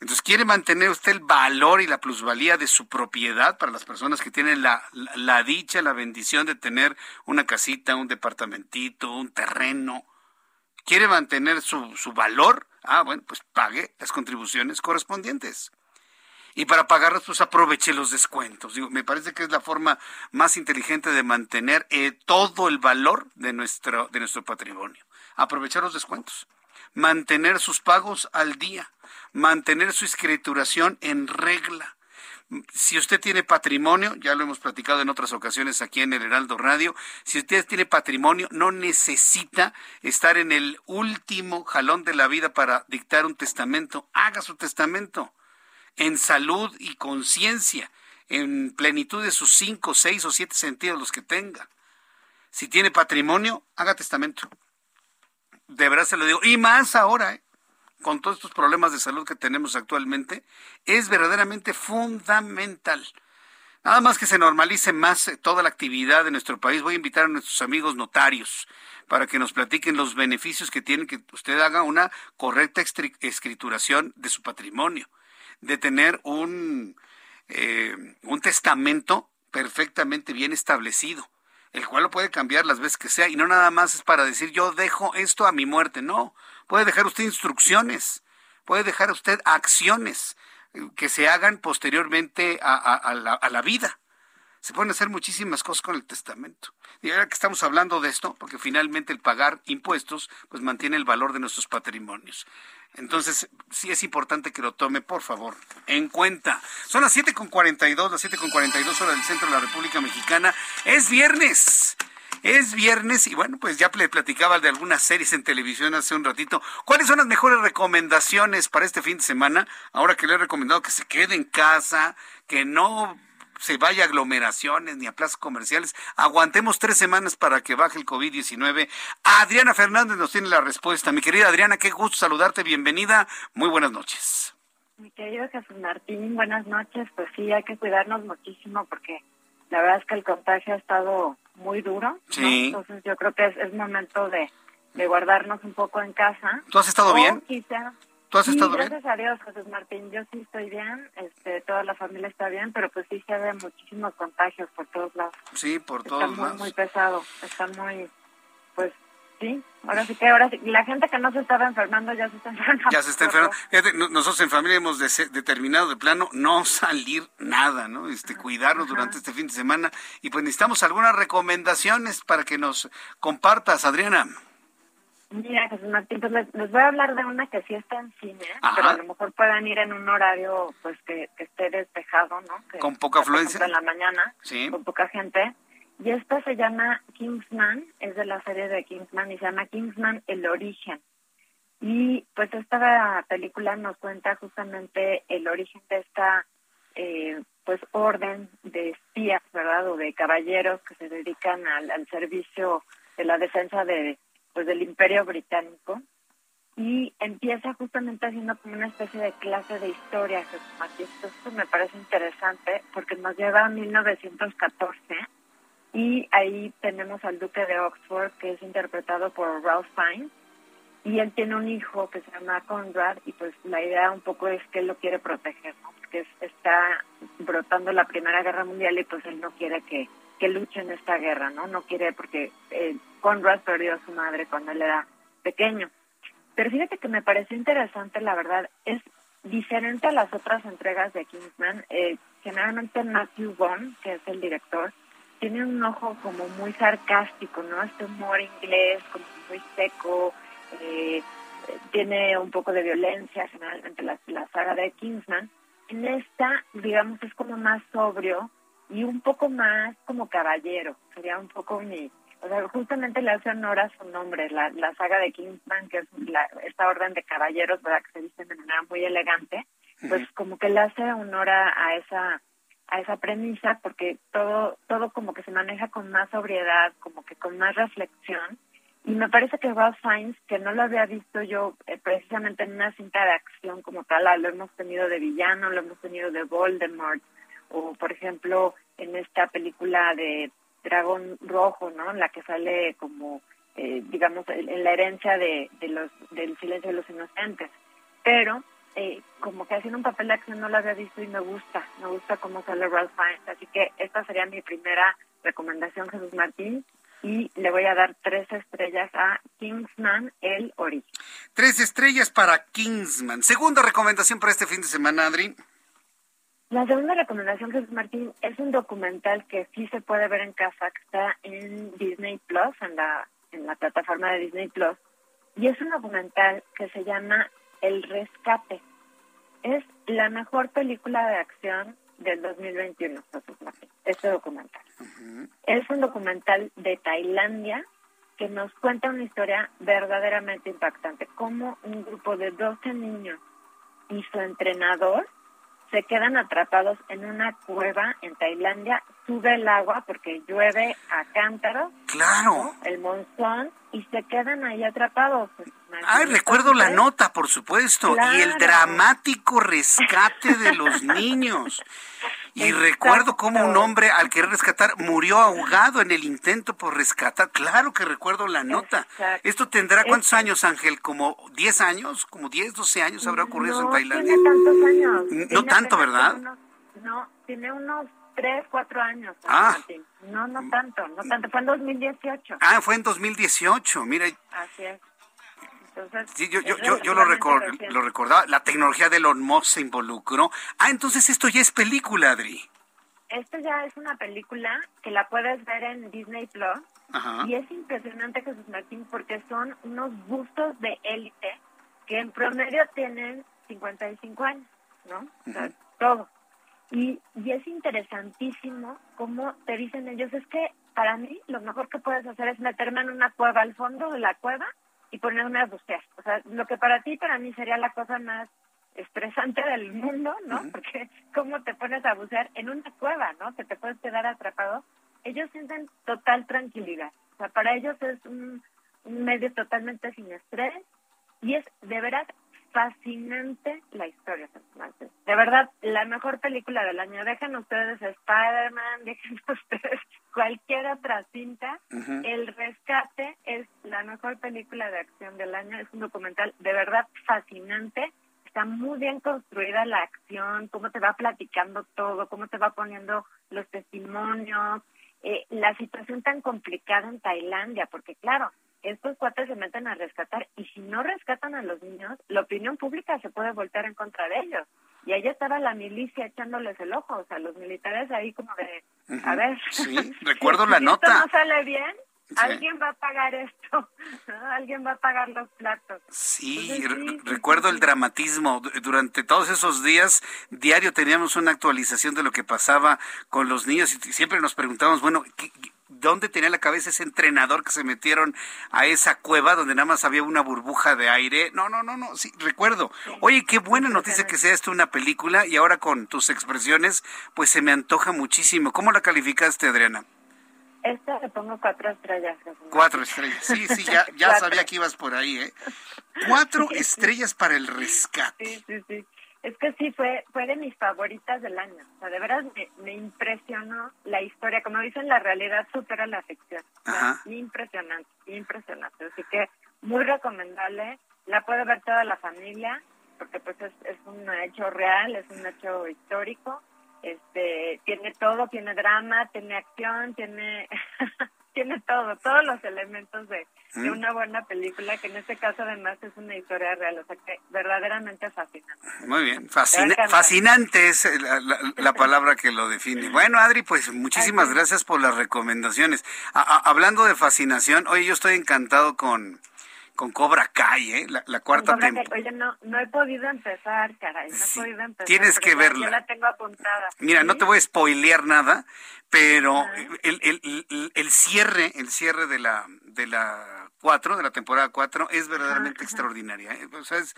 Entonces, ¿quiere mantener usted el valor y la plusvalía de su propiedad para las personas que tienen la, la, dicha, la bendición de tener una casita, un departamentito, un terreno? ¿Quiere mantener su, su valor? Ah, bueno, pues pague las contribuciones correspondientes. Y para pagarlas, pues aproveche los descuentos. Digo, me parece que es la forma más inteligente de mantener eh, todo el valor de nuestro, de nuestro patrimonio. Aprovechar los descuentos mantener sus pagos al día, mantener su escrituración en regla. Si usted tiene patrimonio, ya lo hemos platicado en otras ocasiones aquí en el Heraldo Radio, si usted tiene patrimonio, no necesita estar en el último jalón de la vida para dictar un testamento. Haga su testamento en salud y conciencia, en plenitud de sus cinco, seis o siete sentidos los que tenga. Si tiene patrimonio, haga testamento de verdad se lo digo, y más ahora, ¿eh? con todos estos problemas de salud que tenemos actualmente, es verdaderamente fundamental. Nada más que se normalice más eh, toda la actividad de nuestro país, voy a invitar a nuestros amigos notarios para que nos platiquen los beneficios que tiene que usted haga una correcta escrituración de su patrimonio, de tener un, eh, un testamento perfectamente bien establecido el cual lo puede cambiar las veces que sea y no nada más es para decir yo dejo esto a mi muerte, no, puede dejar usted instrucciones, puede dejar usted acciones eh, que se hagan posteriormente a, la, vida. Se pueden hacer muchísimas cosas con el testamento. Y ahora que estamos hablando de esto, porque finalmente el pagar impuestos pues mantiene el valor de nuestros patrimonios. Entonces, sí es importante que lo tome, por favor, en cuenta. Son las 7.42, las 7.42 horas del centro de la República Mexicana. Es viernes. Es viernes y bueno, pues ya le platicaba de algunas series en televisión hace un ratito. ¿Cuáles son las mejores recomendaciones para este fin de semana? Ahora que le he recomendado que se quede en casa, que no se vaya a aglomeraciones ni a plazas comerciales. Aguantemos tres semanas para que baje el COVID-19. Adriana Fernández nos tiene la respuesta. Mi querida Adriana, qué gusto saludarte. Bienvenida. Muy buenas noches. Mi querido Jesús Martín, buenas noches. Pues sí, hay que cuidarnos muchísimo porque la verdad es que el contagio ha estado muy duro. Sí. Entonces yo creo que es, es momento de, de guardarnos un poco en casa. ¿Tú has estado bien? Quizá, ¿Tú has sí, estado gracias bien? a Dios, Jesús Martín. Yo sí estoy bien, este, toda la familia está bien, pero pues sí se ve muchísimos contagios por todos lados. Sí, por Está todos lados. muy pesado, está muy, pues sí, ahora sí que ahora sí, la gente que no se estaba enfermando ya se está enfermando. Ya se está enfermando. Fíjate, nosotros en familia hemos determinado de plano no salir nada, ¿no? Este, cuidarnos durante este fin de semana. Y pues necesitamos algunas recomendaciones para que nos compartas, Adriana. Mira, Jesús Martín, pues les, les voy a hablar de una que sí está en cine, Ajá. pero a lo mejor puedan ir en un horario pues que, que esté despejado, ¿no? Que, Con poca afluencia. En la mañana, Sí. con poca gente. Y esta se llama Kingsman, es de la serie de Kingsman y se llama Kingsman El Origen. Y pues esta película nos cuenta justamente el origen de esta eh, pues orden de espías, ¿verdad? O de caballeros que se dedican al, al servicio de la defensa de pues del Imperio Británico y empieza justamente haciendo como una especie de clase de historia, Jesús Martín. Entonces, Esto me parece interesante porque nos lleva a 1914 y ahí tenemos al duque de Oxford que es interpretado por Ralph Fiennes y él tiene un hijo que se llama Conrad y pues la idea un poco es que él lo quiere proteger, ¿no? porque es- está brotando la Primera Guerra Mundial y pues él no quiere que, que luche en esta guerra, ¿no? No quiere porque eh, Conrad perdió a su madre cuando él era pequeño. Pero fíjate que me pareció interesante, la verdad, es diferente a las otras entregas de Kingsman. Eh, generalmente Matthew Vaughn, que es el director, tiene un ojo como muy sarcástico, ¿no? Este humor inglés, como muy seco, eh, tiene un poco de violencia, generalmente la, la saga de Kingsman. En esta, digamos, es como más sobrio y un poco más como caballero, sería un poco mi... O sea, justamente le hace honor a su nombre, la, la saga de Kingsman, que es la- esta orden de caballeros, ¿verdad? Que se dicen de manera muy elegante, pues como que le hace honor a, a esa a esa premisa porque todo todo como que se maneja con más sobriedad, como que con más reflexión y me parece que Ralph Fiennes, que no lo había visto yo eh, precisamente en una cinta de acción como tal, ah, lo hemos tenido de villano, lo hemos tenido de Voldemort, o por ejemplo en esta película de Dragón Rojo, ¿no? En la que sale como, eh, digamos, en la herencia de, de los del silencio de los inocentes. Pero eh, como que haciendo un papel de acción no lo había visto y me gusta, me gusta cómo sale Ralph Fiennes. Así que esta sería mi primera recomendación, Jesús Martín y le voy a dar tres estrellas a Kingsman El Origen. Tres estrellas para Kingsman. Segunda recomendación para este fin de semana, Adri. La segunda recomendación, Jesús Martín, es un documental que sí se puede ver en casa, que está en Disney Plus, en la, en la plataforma de Disney Plus, y es un documental que se llama El Rescate. Es la mejor película de acción del 2021, Jesús Martín, este documental. Es un documental de Tailandia que nos cuenta una historia verdaderamente impactante, como un grupo de 12 niños y su entrenador se quedan atrapados en una cueva en Tailandia, sube el agua porque llueve a cántaros, Claro. el monzón, y se quedan ahí atrapados. Ay, recuerdo la nota, por supuesto, y el dramático rescate de los niños. Y recuerdo cómo un hombre al querer rescatar murió ahogado en el intento por rescatar. Claro que recuerdo la nota. Exacto. ¿Esto tendrá cuántos años, Ángel? ¿Como 10 años? ¿Como 10, 12 años habrá ocurrido eso en no Tailandia? tiene tantos años. No Tiene tanto, ¿verdad? unos- no, tiene unos 3, 4 años. Ah. Martín. No, no tanto, no tanto. Fue en 2018. Ah, fue en 2018. Mira, Así es. Entonces, sí, yo, yo, yo, yo lo, relativamente recor- reciente. lo recordaba. La tecnología de Elon Musk se involucró. Ah, entonces esto ya es película, Adri. Esta ya es una película que la puedes ver en Disney Plus Ajá. y es impresionante Jesús Martín porque son unos bustos de élite que en promedio tienen 55 años, ¿no? O sea, todo. Y, y es interesantísimo cómo te dicen ellos, es que para mí lo mejor que puedes hacer es meterme en una cueva, al fondo de la cueva y ponerme a bucear. O sea, lo que para ti, para mí sería la cosa más estresante del mundo, ¿no? Porque cómo te pones a bucear en una cueva, ¿no? Que te puedes quedar atrapado. Ellos sienten total tranquilidad. O sea, para ellos es un, un medio totalmente sin estrés y es de veras fascinante la historia. De verdad, la mejor película del año. Dejen ustedes Spider-Man, dejen ustedes cualquier otra cinta. El Rescate es la mejor película de acción del año. Es un documental de verdad fascinante. Está muy bien construida la acción, cómo te va platicando todo, cómo te va poniendo los testimonios, eh, la situación tan complicada en Tailandia, porque claro, estos cuates se meten a rescatar y si no rescatan a los niños, la opinión pública se puede voltear en contra de ellos y ahí estaba la milicia echándoles el ojo, o sea, los militares ahí como de, a ver. Sí, recuerdo la si nota. Esto no sale bien, alguien va a pagar esto, alguien va a pagar los platos. Sí, recuerdo el dramatismo. Durante todos esos días, diario teníamos una actualización de lo que pasaba con los niños y siempre nos preguntábamos, bueno, ¿qué, dónde tenía la cabeza ese entrenador que se metieron a esa cueva donde nada más había una burbuja de aire. No, no, no, no, sí, recuerdo. Oye, qué buena noticia que sea esto una película y ahora con tus expresiones, pues se me antoja muchísimo. ¿Cómo la calificaste, Adriana? Esta le pongo cuatro estrellas. Cuatro estrellas, sí, sí, ya, ya sabía que ibas por ahí, ¿eh? Cuatro estrellas para el rescate. Sí, sí, sí es que sí fue fue de mis favoritas del año. O sea, de verdad me, impresionó la historia. Como dicen, la realidad supera la ficción. impresionante, impresionante. Así que muy recomendable. La puede ver toda la familia porque pues es, es un hecho real, es un hecho histórico. Este tiene todo, tiene drama, tiene acción, tiene tiene todo, todos los elementos de, de, una buena película, que en este caso además es una historia real, o sea que verdaderamente fascinante. Muy bien, fascinante es la, palabra que lo define. Bueno, Adri, pues muchísimas gracias por las recomendaciones. hablando de fascinación, hoy yo estoy encantado con con Cobra Kai, ¿eh? La, cuarta temporada. Oye, no, no he podido empezar, caray, no he podido empezar. Tienes que verla. Yo la tengo apuntada. Mira, no te voy a spoilear nada, pero el, el, el, cierre, el cierre de la de la 4, de la temporada 4, es verdaderamente extraordinaria. ¿eh? O sea, es,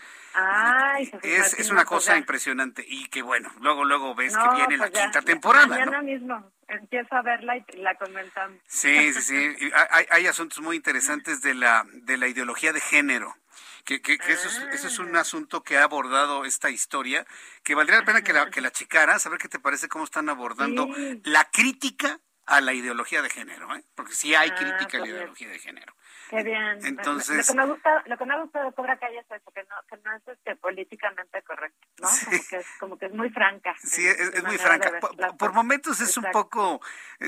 es, una cosa impresionante y que bueno, luego luego ves que viene la pues quinta temporada. Mañana mismo empiezo a verla y la comentamos. Sí, sí, sí. hay, hay asuntos muy interesantes de la, de la ideología de género que, que, eso, es, eso, es, un ah. asunto que ha abordado esta historia, que valdría la pena que la, que la checaras, a ver qué te parece cómo están abordando la crítica a la ideología de género, ¿eh? porque sí hay ah, crítica a la ideología de género. Qué bien. Entonces, lo que me gusta, lo que me gusta de Cobra Kai es eso, que no, que no es este, políticamente correcto, ¿no? Como que es, como que es muy franca. Sí, es, muy franca. Por, momentos es un poco eh,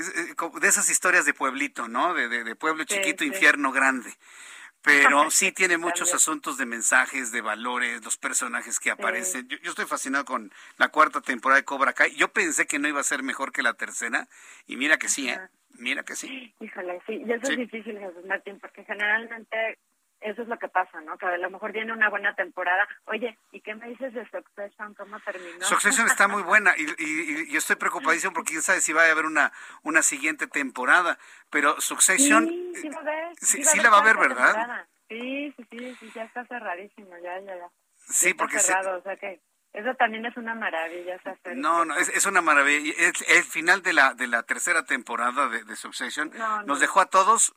de esas historias de pueblito, ¿no? De, de, pueblo chiquito, infierno grande pero sí tiene muchos asuntos de mensajes, de valores, los personajes que aparecen. Yo, estoy fascinado con la cuarta temporada de Cobra Kai. Yo pensé que no iba a ser mejor que la tercera y mira que sí, ¿eh? Mira que sí. Híjole, sí, y eso es difícil, Jesús Martín, porque generalmente eso es lo que pasa, ¿no? Que a lo mejor viene una buena temporada. Oye, ¿y qué me dices de Succession? ¿Cómo terminó? Succession está muy buena y, y, yo estoy preocupadísimo porque quién sabe si va a haber una, una siguiente temporada. Pero Succession... Sí, sí, va a ver, sí, la va a ver, ¿verdad? Sí, sí, sí, sí, ya está cerradísimo, ya, ya, ya. Sí, porque... Cerrado, o sea que... Eso también es una maravilla. No, no, es, es, una maravilla. El, el, final de la, de la tercera temporada de, de Succession nos dejó a todos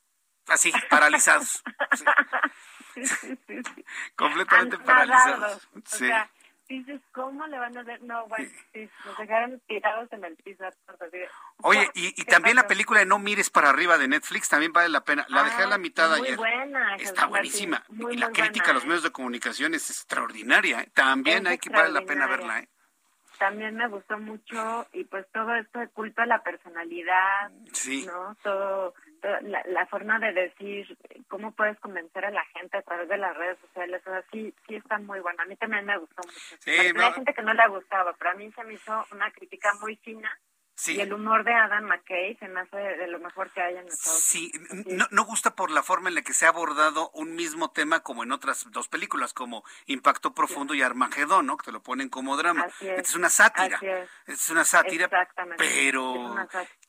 así, paralizados. Completamente paralizados. Sí. O sea, dices, ¿cómo le van a hacer? No, bueno, sí, nos dejaron tirados en el piso. Oye, y, y también la película de No mires para arriba de Netflix también vale la pena. La dejé a la mitad muy ayer. Buena, Está buenísima. y la crítica a los medios de comunicación es extraordinaria. ¿eh? También hay que vale la pena verla. ¿eh? También me gustó mucho y pues todo esto de culto a la personalidad, sí. ¿no? Todo la, forma de decir cómo puedes convencer a la gente a través de las redes sociales, o sea, sí, sí está muy buena. A mí también me gustó mucho. Hay gente que no le gustaba, pero a mí se me hizo una crítica muy fina y el humor de Adam McKay se me hace de lo mejor que hay en Estados Sí, no, no gusta por la forma en la que se ha abordado un mismo tema como en otras dos películas, como Impacto Profundo y Armagedón, ¿no? Que te lo ponen como drama. es, una sátira. Es. una sátira, pero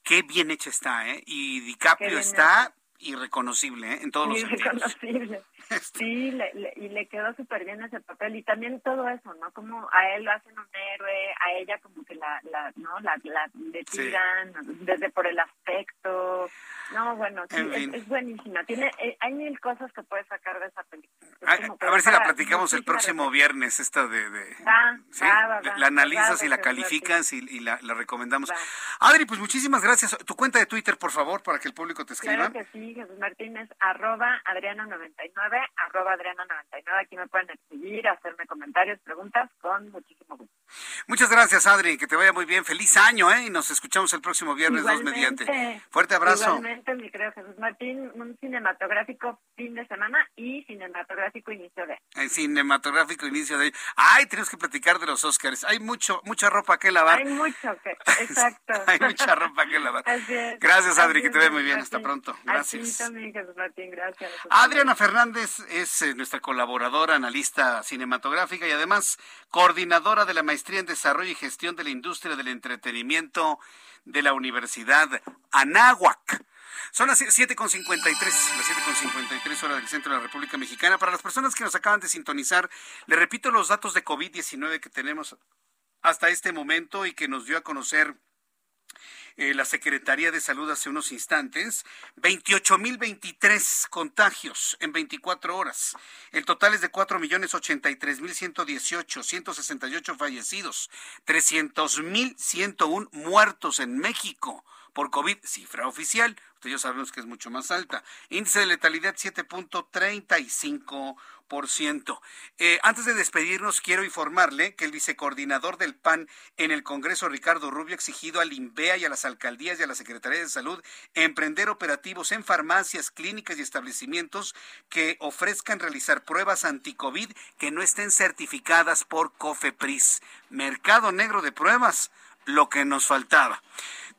qué bien hecha está, ¿eh? Y DiCaprio está irreconocible ¿eh? en todos los irreconocible. Este. Sí, y le quedó súper bien ese papel. Y también todo eso, ¿no? Como a él lo hacen un héroe, a ella como que la, la, ¿no? La, la le tiran, desde por el aspecto. No, bueno, sí, es, buenísima. Tiene, eh, hay mil cosas que puedes sacar de esa película. A, ver si la platicamos el próximo viernes, esta de... de la analizas y la calificas y, la, recomendamos. Adri, pues muchísimas gracias. Tu cuenta de Twitter, por favor, para que el público te escriba. Claro que sí, Jesús Martínez, arroba Adriano99, arroba Adriano99. Aquí me pueden escribir, hacerme comentarios, preguntas, con muchísimo gusto. Muchas gracias, Adri, que te vaya muy bien. Feliz año, ¿eh? Y nos escuchamos el próximo viernes, dos mediante. Fuerte abrazo. Igualmente, mi querido Jesús Martín, un cinematográfico fin de semana y cinematográfico inicio de. El cinematográfico inicio de. Ay, tenemos que platicar de los Oscars. Hay mucho, mucha ropa que lavar. Hay mucho que, exacto. Hay mucha ropa que lavar. Gracias, Adri, que te vaya muy bien. Hasta pronto. Gracias. también, Jesús Martín, gracias. Adriana Fernández es eh, nuestra colaboradora, analista cinematográfica y además coordinadora de la maestría en desarrollo y gestión de la industria del entretenimiento de la Universidad Anáhuac. Son las 7.53, las 7.53 horas del centro de la República Mexicana. Para las personas que nos acaban de sintonizar, le repito los datos de COVID-19 que tenemos hasta este momento y que nos dio a conocer eh, la Secretaría de Salud hace unos instantes, 28.023 contagios en 24 horas. El total es de 4.083.118, 168 fallecidos, 300.101 muertos en México por COVID, cifra oficial. Ustedes ya sabemos que es mucho más alta. Índice de letalidad 7.35%. Eh, antes de despedirnos, quiero informarle que el vicecoordinador del PAN en el Congreso, Ricardo Rubio, ha exigido al INVEA y a las alcaldías y a la Secretaría de Salud emprender operativos en farmacias, clínicas y establecimientos que ofrezcan realizar pruebas anti-COVID que no estén certificadas por COFEPRIS. Mercado negro de pruebas, lo que nos faltaba.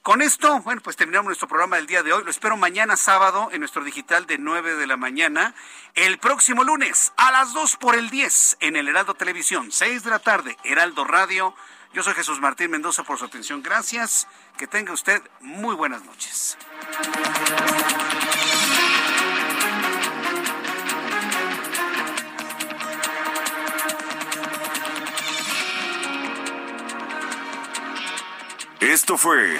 Con esto, bueno, pues terminamos nuestro programa del día de hoy. Lo espero mañana sábado en nuestro digital de 9 de la mañana. El próximo lunes a las 2 por el 10 en el Heraldo Televisión, 6 de la tarde, Heraldo Radio. Yo soy Jesús Martín Mendoza por su atención. Gracias. Que tenga usted muy buenas noches. Esto fue